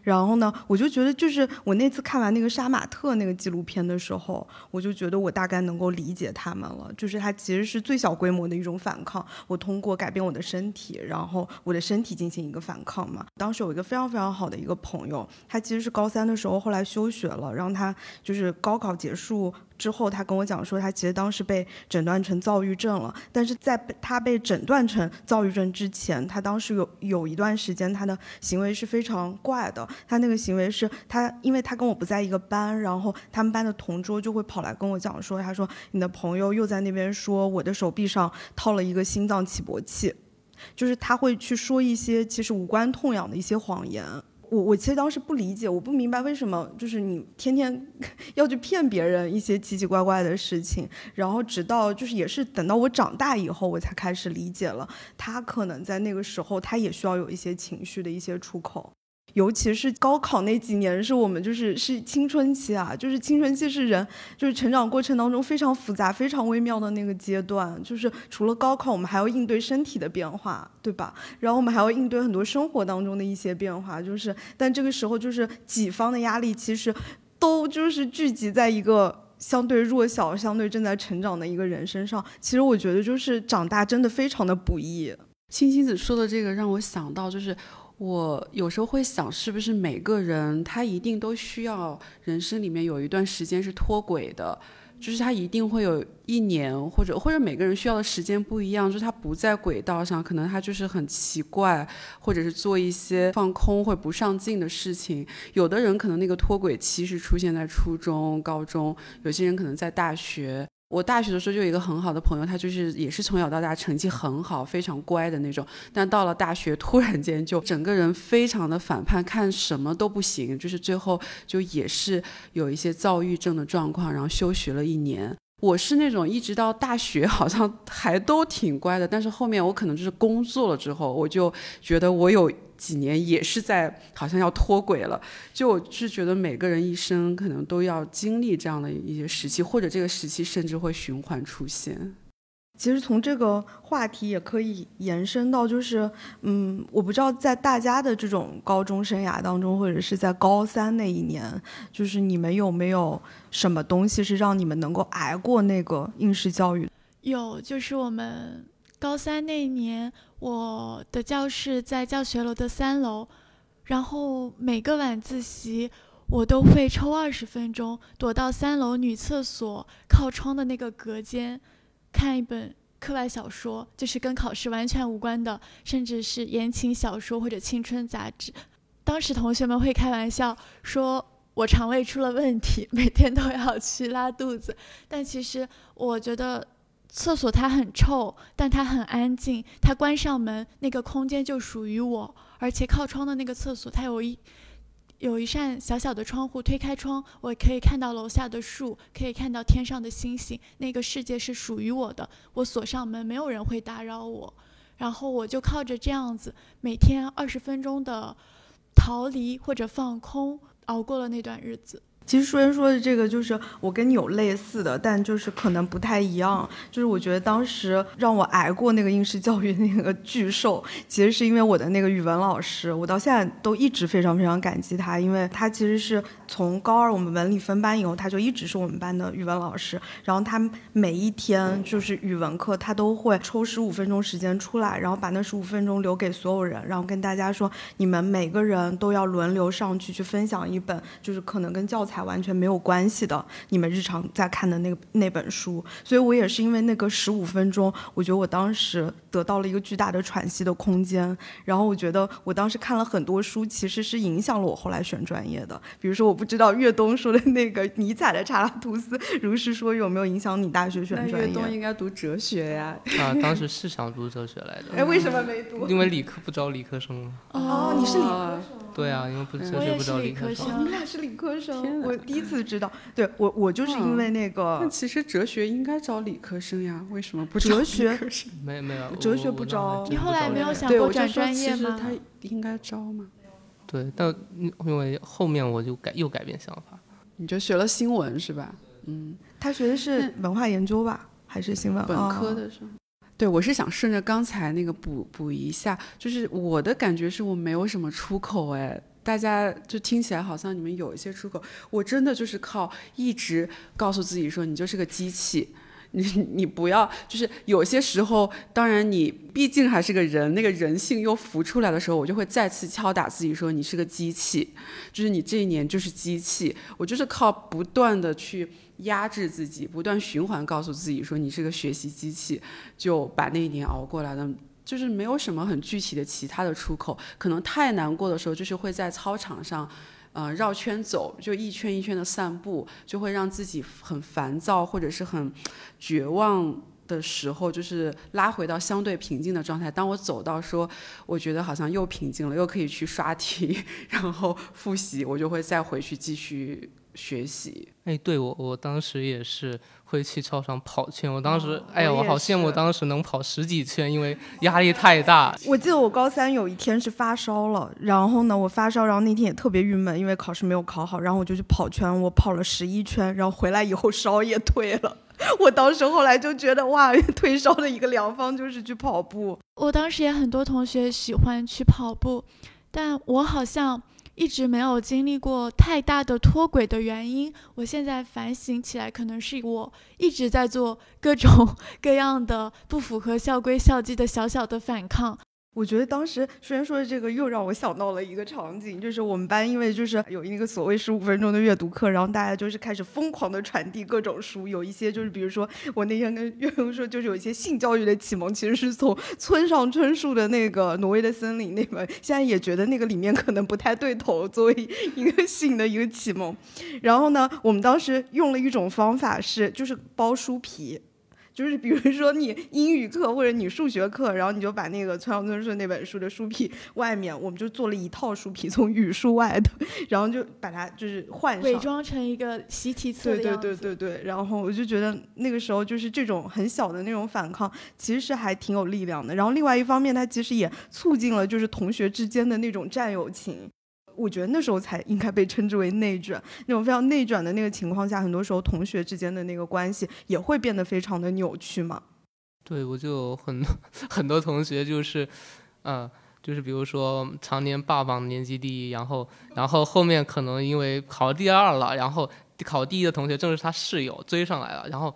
然后呢，我就觉得，就是我那次看完那个杀马特那个纪录片的时候，我就觉得我大概能够理解他们了。就是他其实是最小规模的一种反抗，我通过改变我的身体，然后我的身体进行一个反抗嘛。当时有一个非常非常好的一个朋友，他其实是高三的时候后来休学了，让他就是高考结束。之后，他跟我讲说，他其实当时被诊断成躁郁症了。但是在他被诊断成躁郁症之前，他当时有有一段时间，他的行为是非常怪的。他那个行为是他，因为他跟我不在一个班，然后他们班的同桌就会跑来跟我讲说，他说你的朋友又在那边说我的手臂上套了一个心脏起搏器，就是他会去说一些其实无关痛痒的一些谎言。我我其实当时不理解，我不明白为什么就是你天天 要去骗别人一些奇奇怪怪的事情，然后直到就是也是等到我长大以后，我才开始理解了，他可能在那个时候他也需要有一些情绪的一些出口。尤其是高考那几年，是我们就是是青春期啊，就是青春期是人就是成长过程当中非常复杂、非常微妙的那个阶段。就是除了高考，我们还要应对身体的变化，对吧？然后我们还要应对很多生活当中的一些变化。就是，但这个时候就是己方的压力其实都就是聚集在一个相对弱小、相对正在成长的一个人身上。其实我觉得就是长大真的非常的不易。青青子说的这个让我想到就是。我有时候会想，是不是每个人他一定都需要人生里面有一段时间是脱轨的，就是他一定会有一年或者或者每个人需要的时间不一样，就是他不在轨道上，可能他就是很奇怪，或者是做一些放空或不上进的事情。有的人可能那个脱轨期是出现在初中、高中，有些人可能在大学。我大学的时候就有一个很好的朋友，他就是也是从小到大成绩很好、非常乖的那种，但到了大学突然间就整个人非常的反叛，看什么都不行，就是最后就也是有一些躁郁症的状况，然后休学了一年。我是那种一直到大学好像还都挺乖的，但是后面我可能就是工作了之后，我就觉得我有几年也是在好像要脱轨了。就我是觉得每个人一生可能都要经历这样的一些时期，或者这个时期甚至会循环出现。其实从这个话题也可以延伸到，就是，嗯，我不知道在大家的这种高中生涯当中，或者是在高三那一年，就是你们有没有什么东西是让你们能够挨过那个应试教育？有，就是我们高三那一年，我的教室在教学楼的三楼，然后每个晚自习我都会抽二十分钟，躲到三楼女厕所靠窗的那个隔间。看一本课外小说，就是跟考试完全无关的，甚至是言情小说或者青春杂志。当时同学们会开玩笑说我肠胃出了问题，每天都要去拉肚子。但其实我觉得厕所它很臭，但它很安静。它关上门，那个空间就属于我。而且靠窗的那个厕所，它有一。有一扇小小的窗户，推开窗，我可以看到楼下的树，可以看到天上的星星。那个世界是属于我的。我锁上门，没有人会打扰我。然后我就靠着这样子，每天二十分钟的逃离或者放空，熬过了那段日子。其实舒言说的这个，就是我跟你有类似的，但就是可能不太一样。就是我觉得当时让我挨过那个应试教育那个巨兽，其实是因为我的那个语文老师，我到现在都一直非常非常感激他，因为他其实是从高二我们文理分班以后，他就一直是我们班的语文老师。然后他每一天就是语文课，他都会抽十五分钟时间出来，然后把那十五分钟留给所有人，然后跟大家说，你们每个人都要轮流上去去分享一本，就是可能跟教材。完全没有关系的，你们日常在看的那个那本书，所以我也是因为那个十五分钟，我觉得我当时得到了一个巨大的喘息的空间。然后我觉得我当时看了很多书，其实是影响了我后来选专业的。比如说，我不知道岳东说的那个尼采的《查拉图斯》，如是说有没有影响你大学选专业？岳东应该读哲学呀。啊，当时是想读哲学来的。哎，为什么没读？因为理科不招理科生。哦，你是理科生。对啊，因为不哲学不招理科生。你们俩是理科生。我第一次知道，对我我就是因为那个。那其实哲学应该招理科生呀，为什么不招 哲学？没没有，哲学不招。你后来没有想过转专业吗？他应该招吗？对，但因为后面我就改又改变想法。你就学了新闻是吧？嗯，他学的是文化研究吧，还是新闻？本科的是。对，我是想顺着刚才那个补补一下，就是我的感觉是我没有什么出口哎，大家就听起来好像你们有一些出口，我真的就是靠一直告诉自己说你就是个机器，你你不要就是有些时候，当然你毕竟还是个人，那个人性又浮出来的时候，我就会再次敲打自己说你是个机器，就是你这一年就是机器，我就是靠不断的去压制自己，不断循环告诉自己说你是个学习机器，就把那一年熬过来了。就是没有什么很具体的其他的出口，可能太难过的时候，就是会在操场上，呃，绕圈走，就一圈一圈的散步，就会让自己很烦躁或者是很绝望的时候，就是拉回到相对平静的状态。当我走到说，我觉得好像又平静了，又可以去刷题，然后复习，我就会再回去继续学习。哎，对我，我当时也是会去操场跑圈。我当时，哎呀，我好羡慕当时能跑十几圈，因为压力太大。我记得我高三有一天是发烧了，然后呢，我发烧，然后那天也特别郁闷，因为考试没有考好，然后我就去跑圈，我跑了十一圈，然后回来以后烧也退了。我当时后来就觉得，哇，退烧的一个良方就是去跑步。我当时也很多同学喜欢去跑步，但我好像一直没有经历过太大的脱轨的原因。我现在反省起来，可能是我一直在做各种 各样的不符合校规校纪的小小的反抗。我觉得当时虽然说的这个，又让我想到了一个场景，就是我们班因为就是有一个所谓十五分钟的阅读课，然后大家就是开始疯狂的传递各种书，有一些就是比如说我那天跟岳峰说，就是有一些性教育的启蒙，其实是从村上春树的那个《挪威的森林》那本，现在也觉得那个里面可能不太对头，作为一个性的一个启蒙。然后呢，我们当时用了一种方法是，就是包书皮。就是比如说你英语课或者你数学课，然后你就把那个村上春树那本书的书皮外面，我们就做了一套书皮，从语数外的，然后就把它就是换上。伪装成一个习题册对对。对对对，然后我就觉得那个时候就是这种很小的那种反抗，其实是还挺有力量的。然后另外一方面，它其实也促进了就是同学之间的那种战友情。我觉得那时候才应该被称之为内卷，那种非常内卷的那个情况下，很多时候同学之间的那个关系也会变得非常的扭曲嘛。对，我就很 很多同学就是，嗯、就是比如说常年霸榜年级第一，然后然后后面可能因为考第二了，然后考第一的同学正是他室友追上来了，然后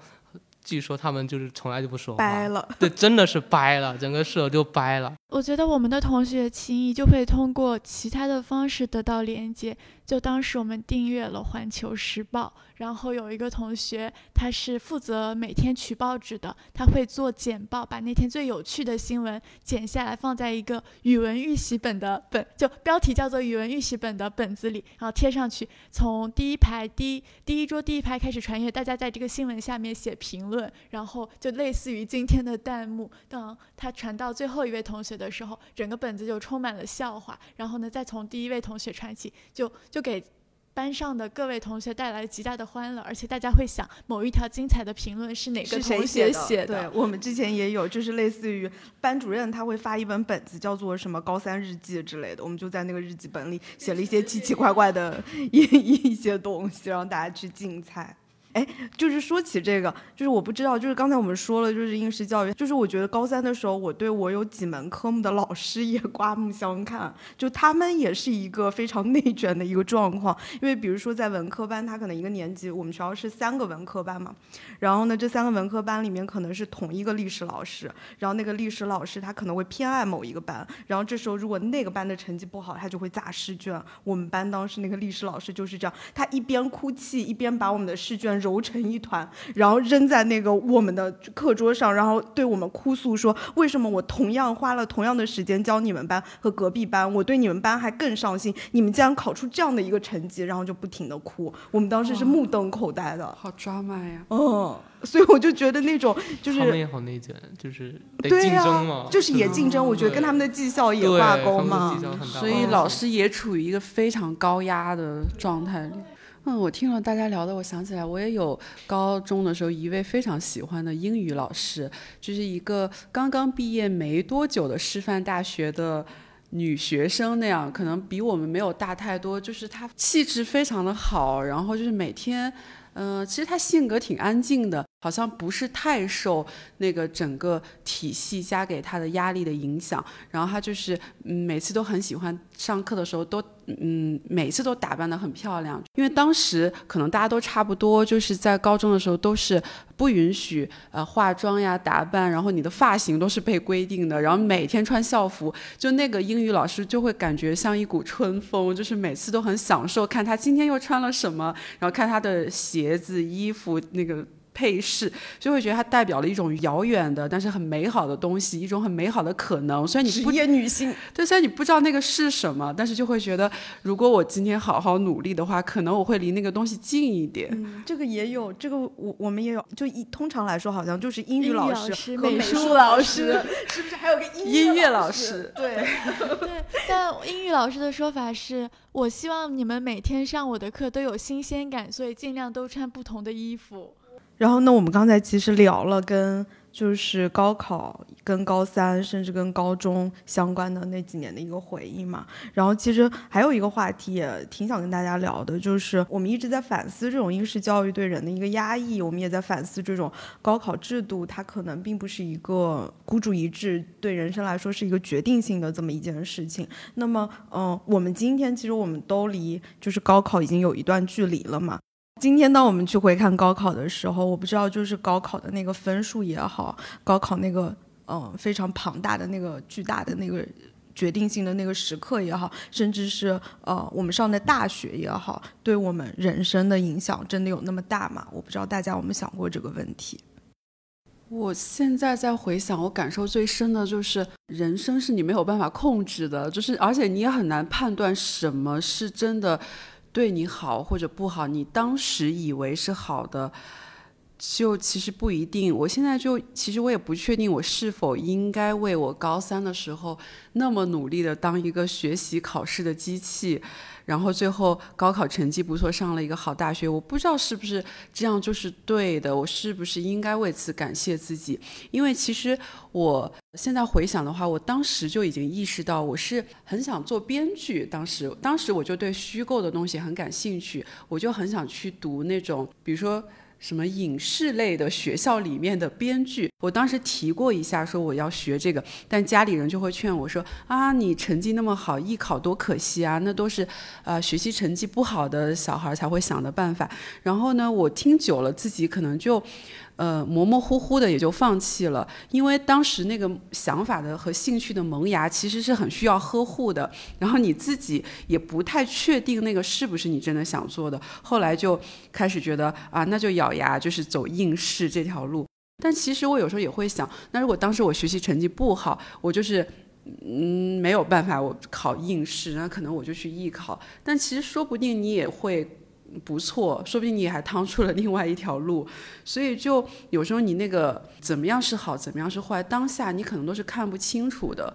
据说他们就是从来就不说话，掰了，对，真的是掰了，整个室友就掰了。我觉得我们的同学情谊就会通过其他的方式得到连接。就当时我们订阅了《环球时报》，然后有一个同学他是负责每天取报纸的，他会做简报，把那天最有趣的新闻剪下来放在一个语文预习本的本，就标题叫做语文预习本的本子里，然后贴上去，从第一排第一第一桌第一排开始传阅，大家在这个新闻下面写评论，然后就类似于今天的弹幕。当他传到最后一位同学的时候，整个本子就充满了笑话，然后呢，再从第一位同学传起，就就给班上的各位同学带来极大的欢乐，而且大家会想某一条精彩的评论是哪个同学写的？对我们之前也有，就是类似于班主任他会发一本本子，叫做什么高三日记之类的，我们就在那个日记本里写了一些奇奇怪怪的 一一些东西，让大家去竞猜。哎，就是说起这个，就是我不知道，就是刚才我们说了，就是应试教育，就是我觉得高三的时候，我对我有几门科目的老师也刮目相看，就他们也是一个非常内卷的一个状况。因为比如说在文科班，他可能一个年级，我们学校是三个文科班嘛，然后呢，这三个文科班里面可能是同一个历史老师，然后那个历史老师他可能会偏爱某一个班，然后这时候如果那个班的成绩不好，他就会砸试卷。我们班当时那个历史老师就是这样，他一边哭泣一边把我们的试卷揉成一团，然后扔在那个我们的课桌上，然后对我们哭诉说，为什么我同样花了同样的时间教你们班和隔壁班，我对你们班还更上心，你们竟然考出这样的一个成绩，然后就不停的哭。我们当时是目瞪口呆的，好抓马呀！嗯，所以我就觉得那种就是他们也好内卷，就是得对呀、竞争嘛，就是也竞争，我觉得跟他们的绩效也挂钩嘛所以老师也处于一个非常高压的状态里。嗯，我听了大家聊的，我想起来，我也有高中的时候一位非常喜欢的英语老师，就是一个刚刚毕业没多久的师范大学的女学生那样，可能比我们没有大太多，就是她气质非常的好，然后就是每天。嗯、其实她性格挺安静的，好像不是太受那个整个体系加给他的压力的影响，然后他就是嗯每次都很喜欢上课的时候都嗯每次都打扮得很漂亮，因为当时可能大家都差不多，就是在高中的时候都是不允许呃化妆呀打扮，然后你的发型都是被规定的，然后每天穿校服，就那个英语老师就会感觉像一股春风，就是每次都很享受看他今天又穿了什么，然后看他的鞋子衣服那个。配饰就会觉得它代表了一种遥远的，但是很美好的东西，一种很美好的可能。虽然你职业女性，对，虽然你不知道那个是什么，但是就会觉得，如果我今天好好努力的话，可能我会离那个东西近一点。嗯，这个也有，这个我我们也有。就一通常来说，好像就是英语老师和美术老师，是不是还有个音乐老师？对对。但英语老师的说法是，我希望你们每天上我的课都有新鲜感，所以尽量都穿不同的衣服。然后，那我们刚才其实聊了跟就是高考、跟高三，甚至跟高中相关的那几年的一个回忆嘛。然后，其实还有一个话题也挺想跟大家聊的，就是我们一直在反思这种应试教育对人的一个压抑，我们也在反思这种高考制度，它可能并不是一个孤注一掷，对人生来说是一个决定性的这么一件事情。那么，嗯，我们今天其实我们都离就是高考已经有一段距离了嘛。今天当我们去回看高考的时候，我不知道就是高考的那个分数也好，高考那个嗯非常庞大的那个巨大的那个决定性的那个时刻也好，甚至是呃我们上的大学也好，对我们人生的影响真的有那么大吗？我不知道大家有没有想过这个问题。我现在在回想，我感受最深的就是人生是你没有办法控制的，就是而且你也很难判断什么是真的。对你好或者不好，你当时以为是好的，就其实不一定。我现在就其实我也不确定，我是否应该为我高三的时候那么努力的当一个学习考试的机器。然后最后高考成绩不错，上了一个好大学。我不知道是不是这样就是对的，我是不是应该为此感谢自己？因为其实我现在回想的话，我当时就已经意识到我是很想做编剧。当时，当时我就对虚构的东西很感兴趣，我就很想去读那种，比如说。什么影视类的学校里面的编剧，我当时提过一下，说我要学这个，但家里人就会劝我说啊，你成绩那么好，艺考多可惜啊，那都是，呃，学习成绩不好的小孩才会想的办法。然后呢，我听久了，自己可能就。呃，模模糊糊的也就放弃了，因为当时那个想法的和兴趣的萌芽其实是很需要呵护的，然后你自己也不太确定那个是不是你真的想做的，后来就开始觉得啊，那就咬牙就是走应试这条路。但其实我有时候也会想，那如果当时我学习成绩不好，我就是嗯没有办法我考应试，那可能我就去艺考，但其实说不定你也会。不错，说不定你还趟出了另外一条路，所以就有时候你那个怎么样是好，怎么样是坏，当下你可能都是看不清楚的。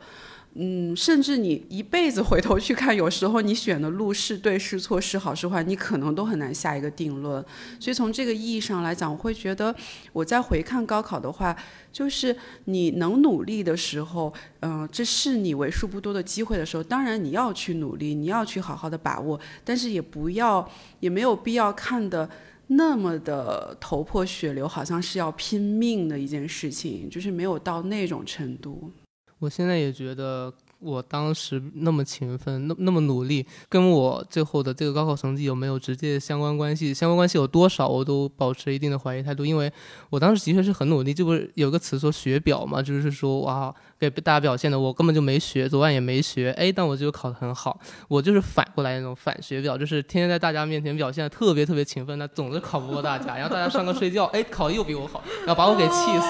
嗯，甚至你一辈子回头去看，有时候你选的路是对是错，是好是坏，你可能都很难下一个定论。所以从这个意义上来讲，我会觉得我在回看高考的话，就是你能努力的时候，嗯，这是你为数不多的机会的时候，当然你要去努力，你要去好好的把握，但是也不要，也没有必要看的那么的头破血流，好像是要拼命的一件事情，就是没有到那种程度。我现在也觉得，我当时那么勤奋，那那么努力，跟我最后的这个高考成绩有没有直接相关关系？相关关系有多少，我都保持一定的怀疑态度。因为我当时的确是很努力，这不是有个词说学表嘛，就是说哇，给大家表现的我根本就没学，昨晚也没学，哎，但我就考得很好。我就是反过来那种反学表，就是天天在大家面前表现的特别特别勤奋，那总是考不过大家，然后大家上课睡觉，哎，考的又比我好，然后把我给气死。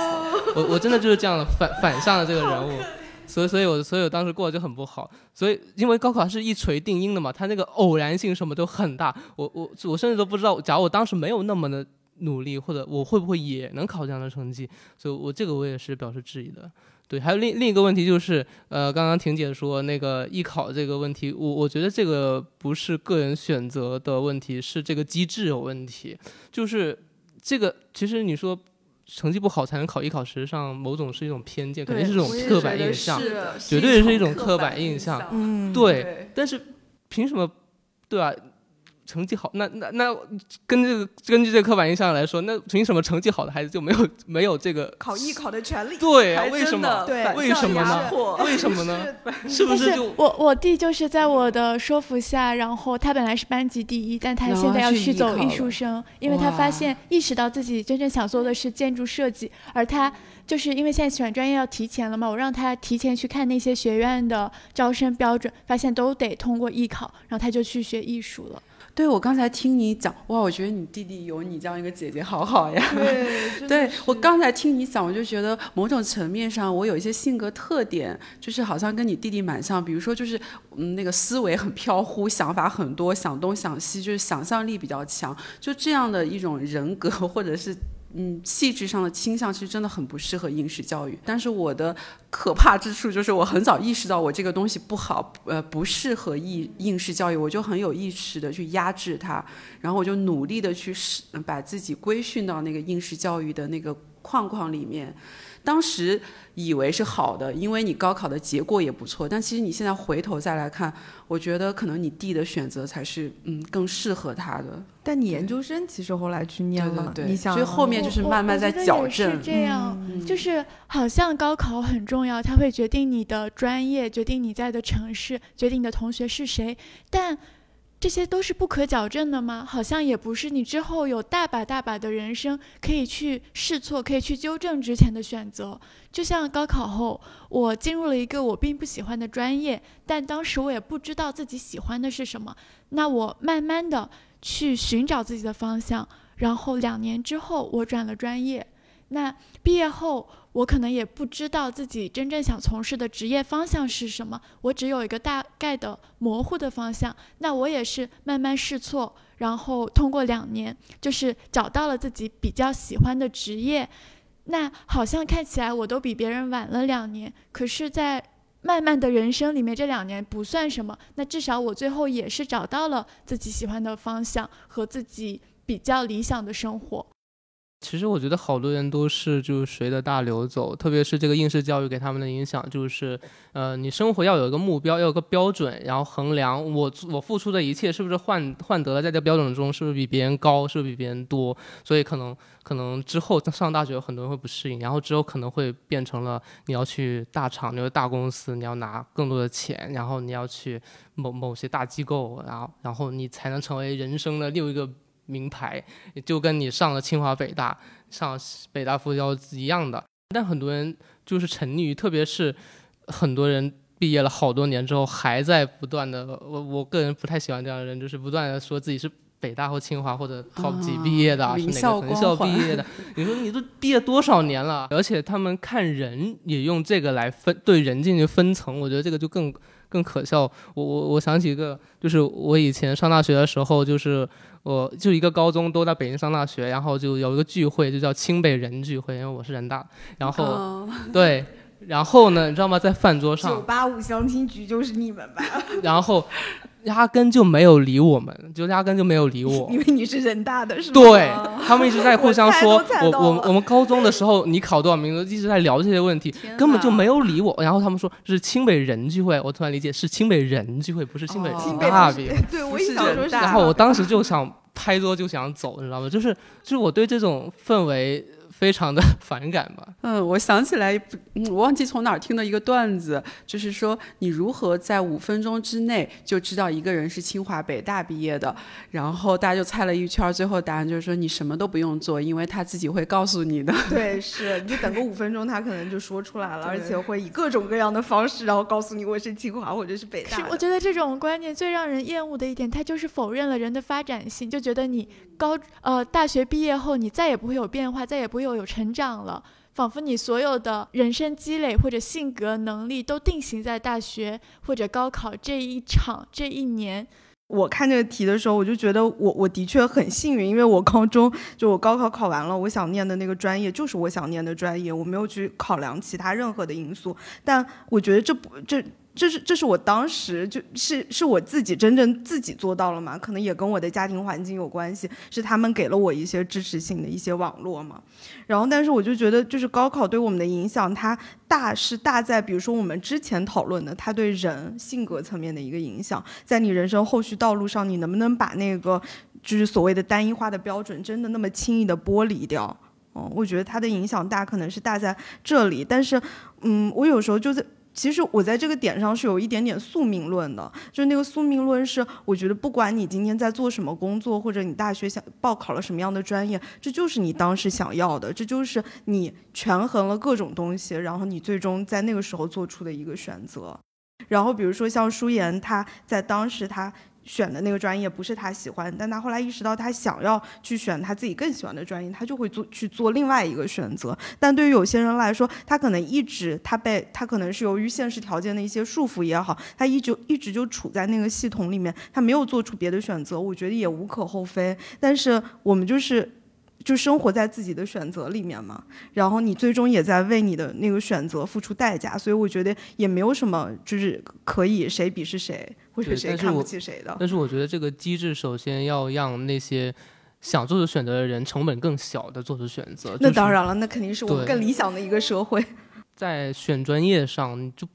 我我真的就是这样的反反向的这个人物。所以，所以我，所以我当时过得就很不好。所以，因为高考是一锤定音的嘛，它那个偶然性什么都很大。我，我，我甚至都不知道，假如我当时没有那么的努力，或者我会不会也能考这样的成绩。所以，我这个我也是表示质疑的。对，还有另另一个问题就是，呃，刚刚婷姐说那个艺考这个问题，我我觉得这个不是个人选择的问题，是这个机制有问题。就是这个，其实你说。成绩不好才能考艺考，实际上某种是一种偏见，肯定是这种刻板印象，绝对是一种刻板印象。嗯，对。但是凭什么？对吧？成绩好，那那那根据根据这个刻板印象来说，那凭什么成绩好的孩子就没有 没有这个考艺考的权利？对啊，为什么？对为什么呢为什么呢？是不是我我弟就是在我的说服下，然后他本来是班级第一，但他现在要去去走艺术生，因为他发现意识到自己真正想做的是建筑设计，而他就是因为现在选专业要提前了嘛，我让他提前去看那些学院的招生标准，发现都得通过艺考，然后他就去学艺术了。对我刚才听你讲，哇，我觉得你弟弟有你这样一个姐姐好好呀。对对我刚才听你讲，我就觉得某种层面上，我有一些性格特点，就是好像跟你弟弟蛮像。比如说，就是嗯，那个思维很飘忽，想法很多，想东想西，就是想象力比较强。就这样的一种人格，或者是嗯气质上的倾向，其实真的很不适合应试教育。但是我的可怕之处就是，我很早意识到我这个东西不好，呃，不适合应应试教育，我就很有意识的去压制它，然后我就努力的去使把自己规训到那个应试教育的那个框框里面。当时以为是好的，因为你高考的结果也不错，但其实你现在回头再来看，我觉得可能你弟的选择才是嗯更适合他的。但你研究生其实后来去念了，对对对你想所以后面就是慢慢在矫正是这样，嗯就是好像高考很重要，它会决定你的专业，决定你在的城市，决定你的同学是谁，但。这些都是不可矫正的吗？好像也不是。你之后有大把大把的人生可以去试错，可以去纠正之前的选择。就像高考后，我进入了一个我并不喜欢的专业，但当时我也不知道自己喜欢的是什么。那我慢慢的去寻找自己的方向，然后两年之后我转了专业。那毕业后，我可能也不知道自己真正想从事的职业方向是什么，我只有一个大概的模糊的方向。那我也是慢慢试错，然后通过两年，就是找到了自己比较喜欢的职业。那好像看起来我都比别人晚了两年，可是，在漫漫的人生里面，这两年不算什么。那至少我最后也是找到了自己喜欢的方向和自己比较理想的生活。其实我觉得好多人都是就是随着大流走，特别是这个应试教育给他们的影响，就是呃，你生活要有一个目标，要有个标准，然后衡量我我付出的一切是不是换换得了在这标准中是不是比别人高，是不是比别人多，所以可能可能之后上大学有很多人会不适应，然后之后可能会变成了你要去大厂，你要大公司，你要拿更多的钱，然后你要去某某些大机构，然后然后你才能成为人生的另一个。名牌就跟你上了清华北大、上北大复交一样的，但很多人就是沉溺于，特别是很多人毕业了好多年之后，还在不断的，我我个人不太喜欢这样的人，就是不断的说自己是北大或清华或者 top 几毕业的，是哪个名校毕业的。你说你都毕业多少年了？而且他们看人也用这个来分对人进行分层，我觉得这个就更更可笑。我我我想起一个，就是我以前上大学的时候，就是我就一个高中都在北京上大学，然后就有一个聚会，就叫清北人聚会，因为我是人大，然后、哦对。然后呢，你知道吗？在饭桌上，九八五相亲局就是你们吧？然后压根就没有理我们，就压根就没有理我。因为你是人大的，是吗？对他们一直在互相 说，我我我们高中的时候你考多少名额，一直在聊这些问题，根本就没有理我。然后他们说是清北人聚会，我突然理解是清北人聚会，不是清北哦清大比。对，我也想说然后我当时就想拍桌就想走，你知道吗？就是就是我对这种氛围非常的 反感吧。嗯，我想起来，嗯，我忘记从哪儿听的一个段子，就是说你如何在五分钟之内就知道一个人是清华北大毕业的，然后大家就猜了一圈，最后答案就是说你什么都不用做，因为他自己会告诉你的。对，是你等个五分钟，他可能就说出来了，而且会以各种各样的方式，然后告诉你我是清华或者是北大是，我觉得这种观念最让人厌恶的一点，它就是否认了人的发展性，就觉得你高呃大学毕业后，你再也不会有变化，再也不会有有成长了，仿佛你所有的人生积累或者性格能力都定型在大学或者高考这一场这一年。我看这个题的时候，我就觉得我我的确很幸运，因为我高中就我高考考完了，我想念的那个专业就是我想念的专业，我没有去考量其他任何的因素。但我觉得这不这这是这是我当时就是是我自己真正自己做到了嘛？可能也跟我的家庭环境有关系，是他们给了我一些支持性的一些网络嘛。然后，但是我就觉得，就是高考对我们的影响，它大是大在，比如说我们之前讨论的，它对人性格层面的一个影响，在你人生后续道路上，你能不能把那个就是所谓的单一化的标准，真的那么轻易的剥离掉？嗯，我觉得它的影响大，可能是大在这里。但是，嗯，我有时候就在。其实我在这个点上是有一点点宿命论的，就是那个宿命论是，我觉得不管你今天在做什么工作，或者你大学想报考了什么样的专业，这就是你当时想要的，这就是你权衡了各种东西，然后你最终在那个时候做出的一个选择。然后比如说像舒言，他在当时他。选的那个专业不是他喜欢，但他后来意识到他想要去选他自己更喜欢的专业，他就会做去做另外一个选择。但对于有些人来说，他可能一直他被他可能是由于现实条件的一些束缚也好，他一直一直就处在那个系统里面，他没有做出别的选择。我觉得也无可厚非。但是我们就是。就生活在自己的选择里面嘛，然后你最终也在为你的那个选择付出代价，所以我觉得也没有什么就是可以谁鄙视谁或者谁看不起谁的。但是我觉得这个机制首先要让那些想做出选择的人成本更小的做出选择。那当然了，那肯定是我们更理想的一个社会。在选专业上，就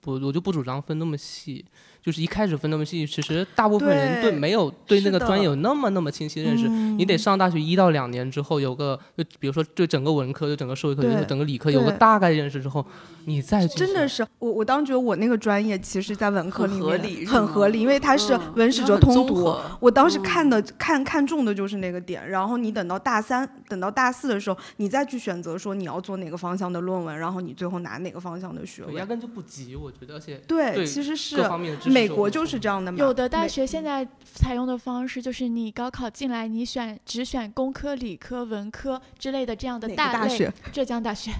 不我就不主张分那么细。就是一开始分那么细，其实大部分人对没有对那个专业有那么那么清晰认识。你得上大学一到两年之后，有个就比如说对整个文科、对整个社会科、对整个理科有个大概认识之后，你再真的是我我当时觉得我那个专业其实，在文科里面很合理，因为它是文史哲通读。我当时看的看看中的就是那个点，然后你等到大三、等到大四的时候，你再去选择说你要做哪个方向的论文，然后你最后拿哪个方向的学位，压根就不急，我觉得，而且对，其实是各方面的。美国就是这样的，有的大学现在采用的方式就是你高考进来，你选只选工科、理科、文科之类的这样的大学，浙江大学。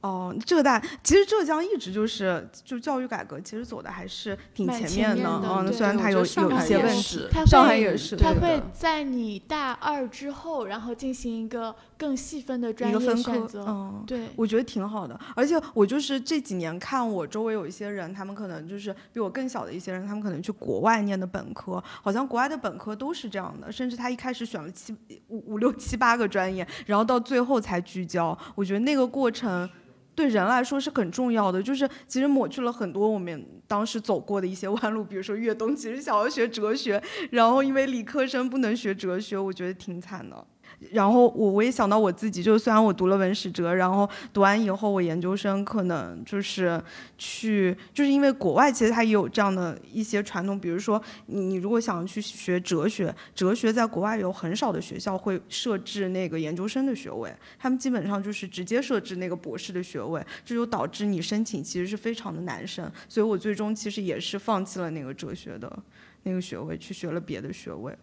哦，浙大其实浙江一直就是就教育改革，其实走的还是挺前面的。嗯，虽然它有有一些问题，上海也是，它会在你大二之后，然后进行一个更细分的专业选择。嗯，对，我觉得挺好的。而且我就是这几年看我周围有一些人，他们可能就是比我更小的一些人，他们可能去国外念的本科，好像国外的本科都是这样的，甚至他一开始选了七五五六七八个专业，然后到最后才聚焦。我觉得那个过程。对人来说是很重要的，就是其实抹去了很多我们当时走过的一些 弯路，比如说越冬其实想要学哲学，然后因为理科生不能学哲学，我觉得挺惨的。然后我我也想到我自己，就是虽然我读了文史哲，然后读完以后我研究生可能就是去，就是因为国外其实它也有这样的一些传统，比如说你你如果想去学哲学，哲学在国外有很少的学校会设置那个研究生的学位，他们基本上就是直接设置那个博士的学位，这就导致你申请其实是非常的难申，所以我最终其实也是放弃了那个哲学的那个学位，去学了别的学位。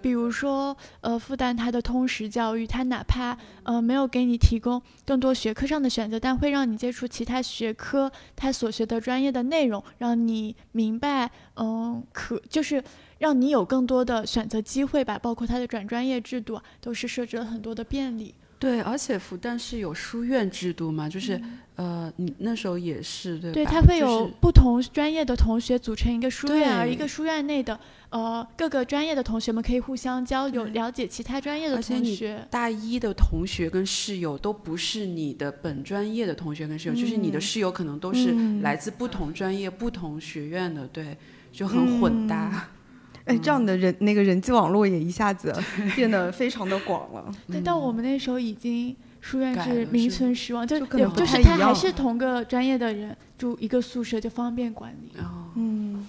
比如说，呃，复旦它的通识教育，它哪怕呃没有给你提供更多学科上的选择，但会让你接触其他学科，它所学的专业的内容，让你明白，嗯，可就是让你有更多的选择机会吧。包括它的转专业制度，都是设置了很多的便利。对，而且复旦是有书院制度嘛，就是呃，你那时候也是对吧？对，它会有不同专业的同学组成一个书院，而一个书院内的。呃，各个专业的同学们可以互相交流，了解其他专业的同学。大一的同学跟室友都不是你的本专业的同学跟室友，就是你的室友可能都是来自不同专业、不同学院的，对，就很混搭。哎，这样的人那个人际网络也一下子变得非常的广了。但到我们那时候已经书院是名存实亡，就就是他还是同个专业的人住一个宿舍就方便管理。嗯，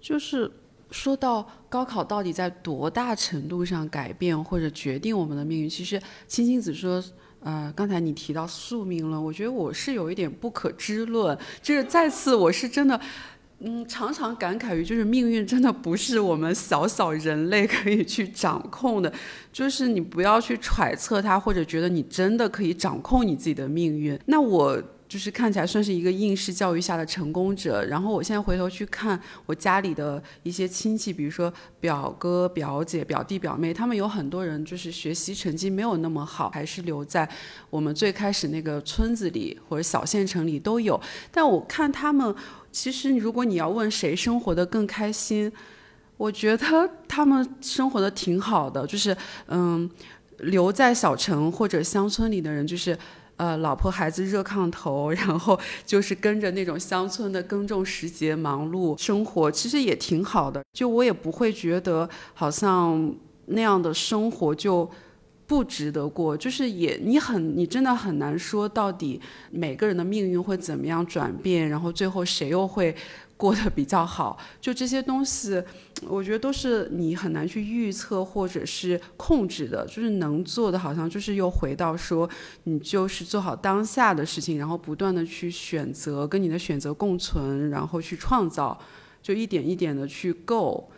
就是。说到高考到底在多大程度上改变或者决定我们的命运？其实青青子说，呃，刚才你提到宿命论，我觉得我是有一点不可知论。就是再次，我是真的，嗯，常常感慨于，就是命运真的不是我们小小人类可以去掌控的。就是你不要去揣测它，或者觉得你真的可以掌控你自己的命运。那我。就是看起来算是一个应试教育下的成功者。然后我现在回头去看我家里的一些亲戚，比如说表哥、表姐、表弟、表妹，他们有很多人就是学习成绩没有那么好，还是留在我们最开始那个村子里或者小县城里都有。但我看他们，其实如果你要问谁生活的更开心，我觉得他们生活的挺好的，就是嗯，留在小城或者乡村里的人，就是。呃，老婆孩子热炕头，然后就是跟着那种乡村的耕种时节忙碌生活，其实也挺好的。就我也不会觉得好像那样的生活就不值得过，就是也你很你真的很难说到底每个人的命运会怎么样转变，然后最后谁又会。过得比较好，就这些东西，我觉得都是你很难去预测或者是控制的。就是能做的，好像就是又回到说，你就是做好当下的事情，然后不断的去选择，跟你的选择共存，然后去创造，就一点一点的去够。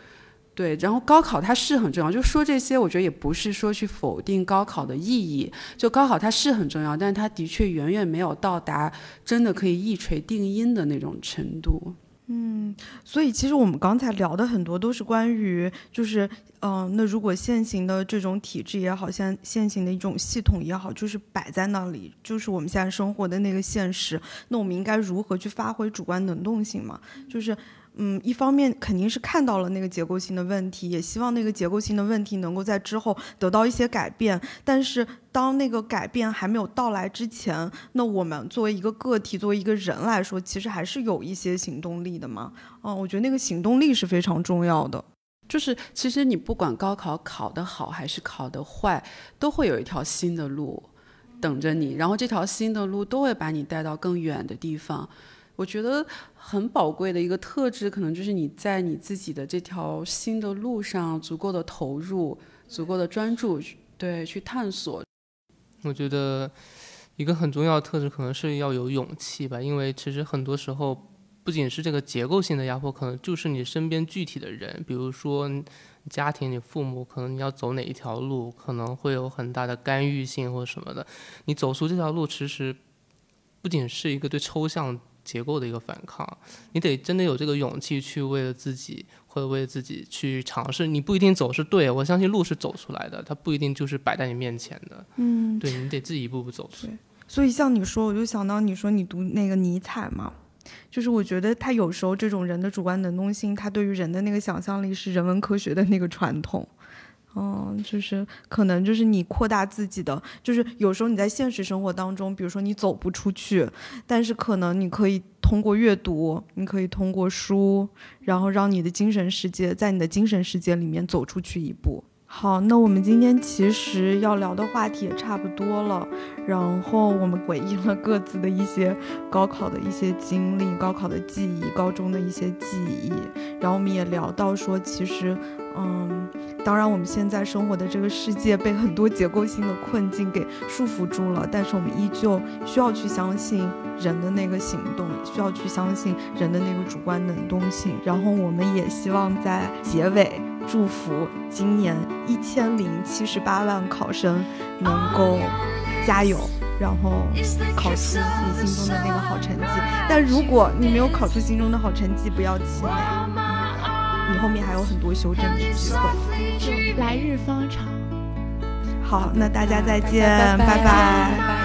对，然后高考它是很重要，就说这些，我觉得也不是说去否定高考的意义。就高考它是很重要，但是它的确远远没有到达真的可以一锤定音的那种程度。嗯，所以其实我们刚才聊的很多都是关于，就是，嗯，那如果现行的这种体制也好，像现行的一种系统也好，就是摆在那里，就是我们现在生活的那个现实，那我们应该如何去发挥主观能动性嘛？就是。嗯，一方面肯定是看到了那个结构性的问题，也希望那个结构性的问题能够在之后得到一些改变。但是当那个改变还没有到来之前，那我们作为一个个体，作为一个人来说，其实还是有一些行动力的嘛。嗯，我觉得那个行动力是非常重要的。就是其实你不管高考考得好还是考得坏，都会有一条新的路等着你，然后这条新的路都会把你带到更远的地方。我觉得很宝贵的一个特质，可能就是你在你自己的这条新的路上足够的投入，足够的专注，对，去探索。我觉得一个很重要的特质，可能是要有勇气吧，因为其实很多时候，不仅是这个结构性的压迫，可能就是你身边具体的人，比如说家庭，你父母，可能你要走哪一条路，可能会有很大的干预性或者什么的。你走出这条路，其实不仅是一个对抽象。结构的一个反抗，你得真的有这个勇气去为了自己或者为了自己去尝试。你不一定走是对，我相信路是走出来的，它不一定就是摆在你面前的。嗯，对你得自己一步步走出。所以像你说，我就想到你说你读那个尼采嘛，就是我觉得他有时候这种人的主观能动性，他对于人的那个想象力是人文科学的那个传统。嗯，就是可能就是你扩大自己的，就是有时候你在现实生活当中，比如说你走不出去，但是可能你可以通过阅读，你可以通过书，然后让你的精神世界在你的精神世界里面走出去一步。好，那我们今天其实要聊的话题也差不多了，然后我们回忆了各自的一些高考的一些经历、高考的记忆、高中的一些记忆，然后我们也聊到说，其实，嗯，当然我们现在生活的这个世界被很多结构性的困境给束缚住了，但是我们依旧需要去相信人的那个行动，需要去相信人的那个主观能动性，然后我们也希望在结尾。祝福今年一千零七十八万考生能够加油，然后考出你心中的那个好成绩。但如果你没有考出心中的好成绩，不要气馁，你后面还有很多修正的机会，来日方长。好，那大家再见，拜拜。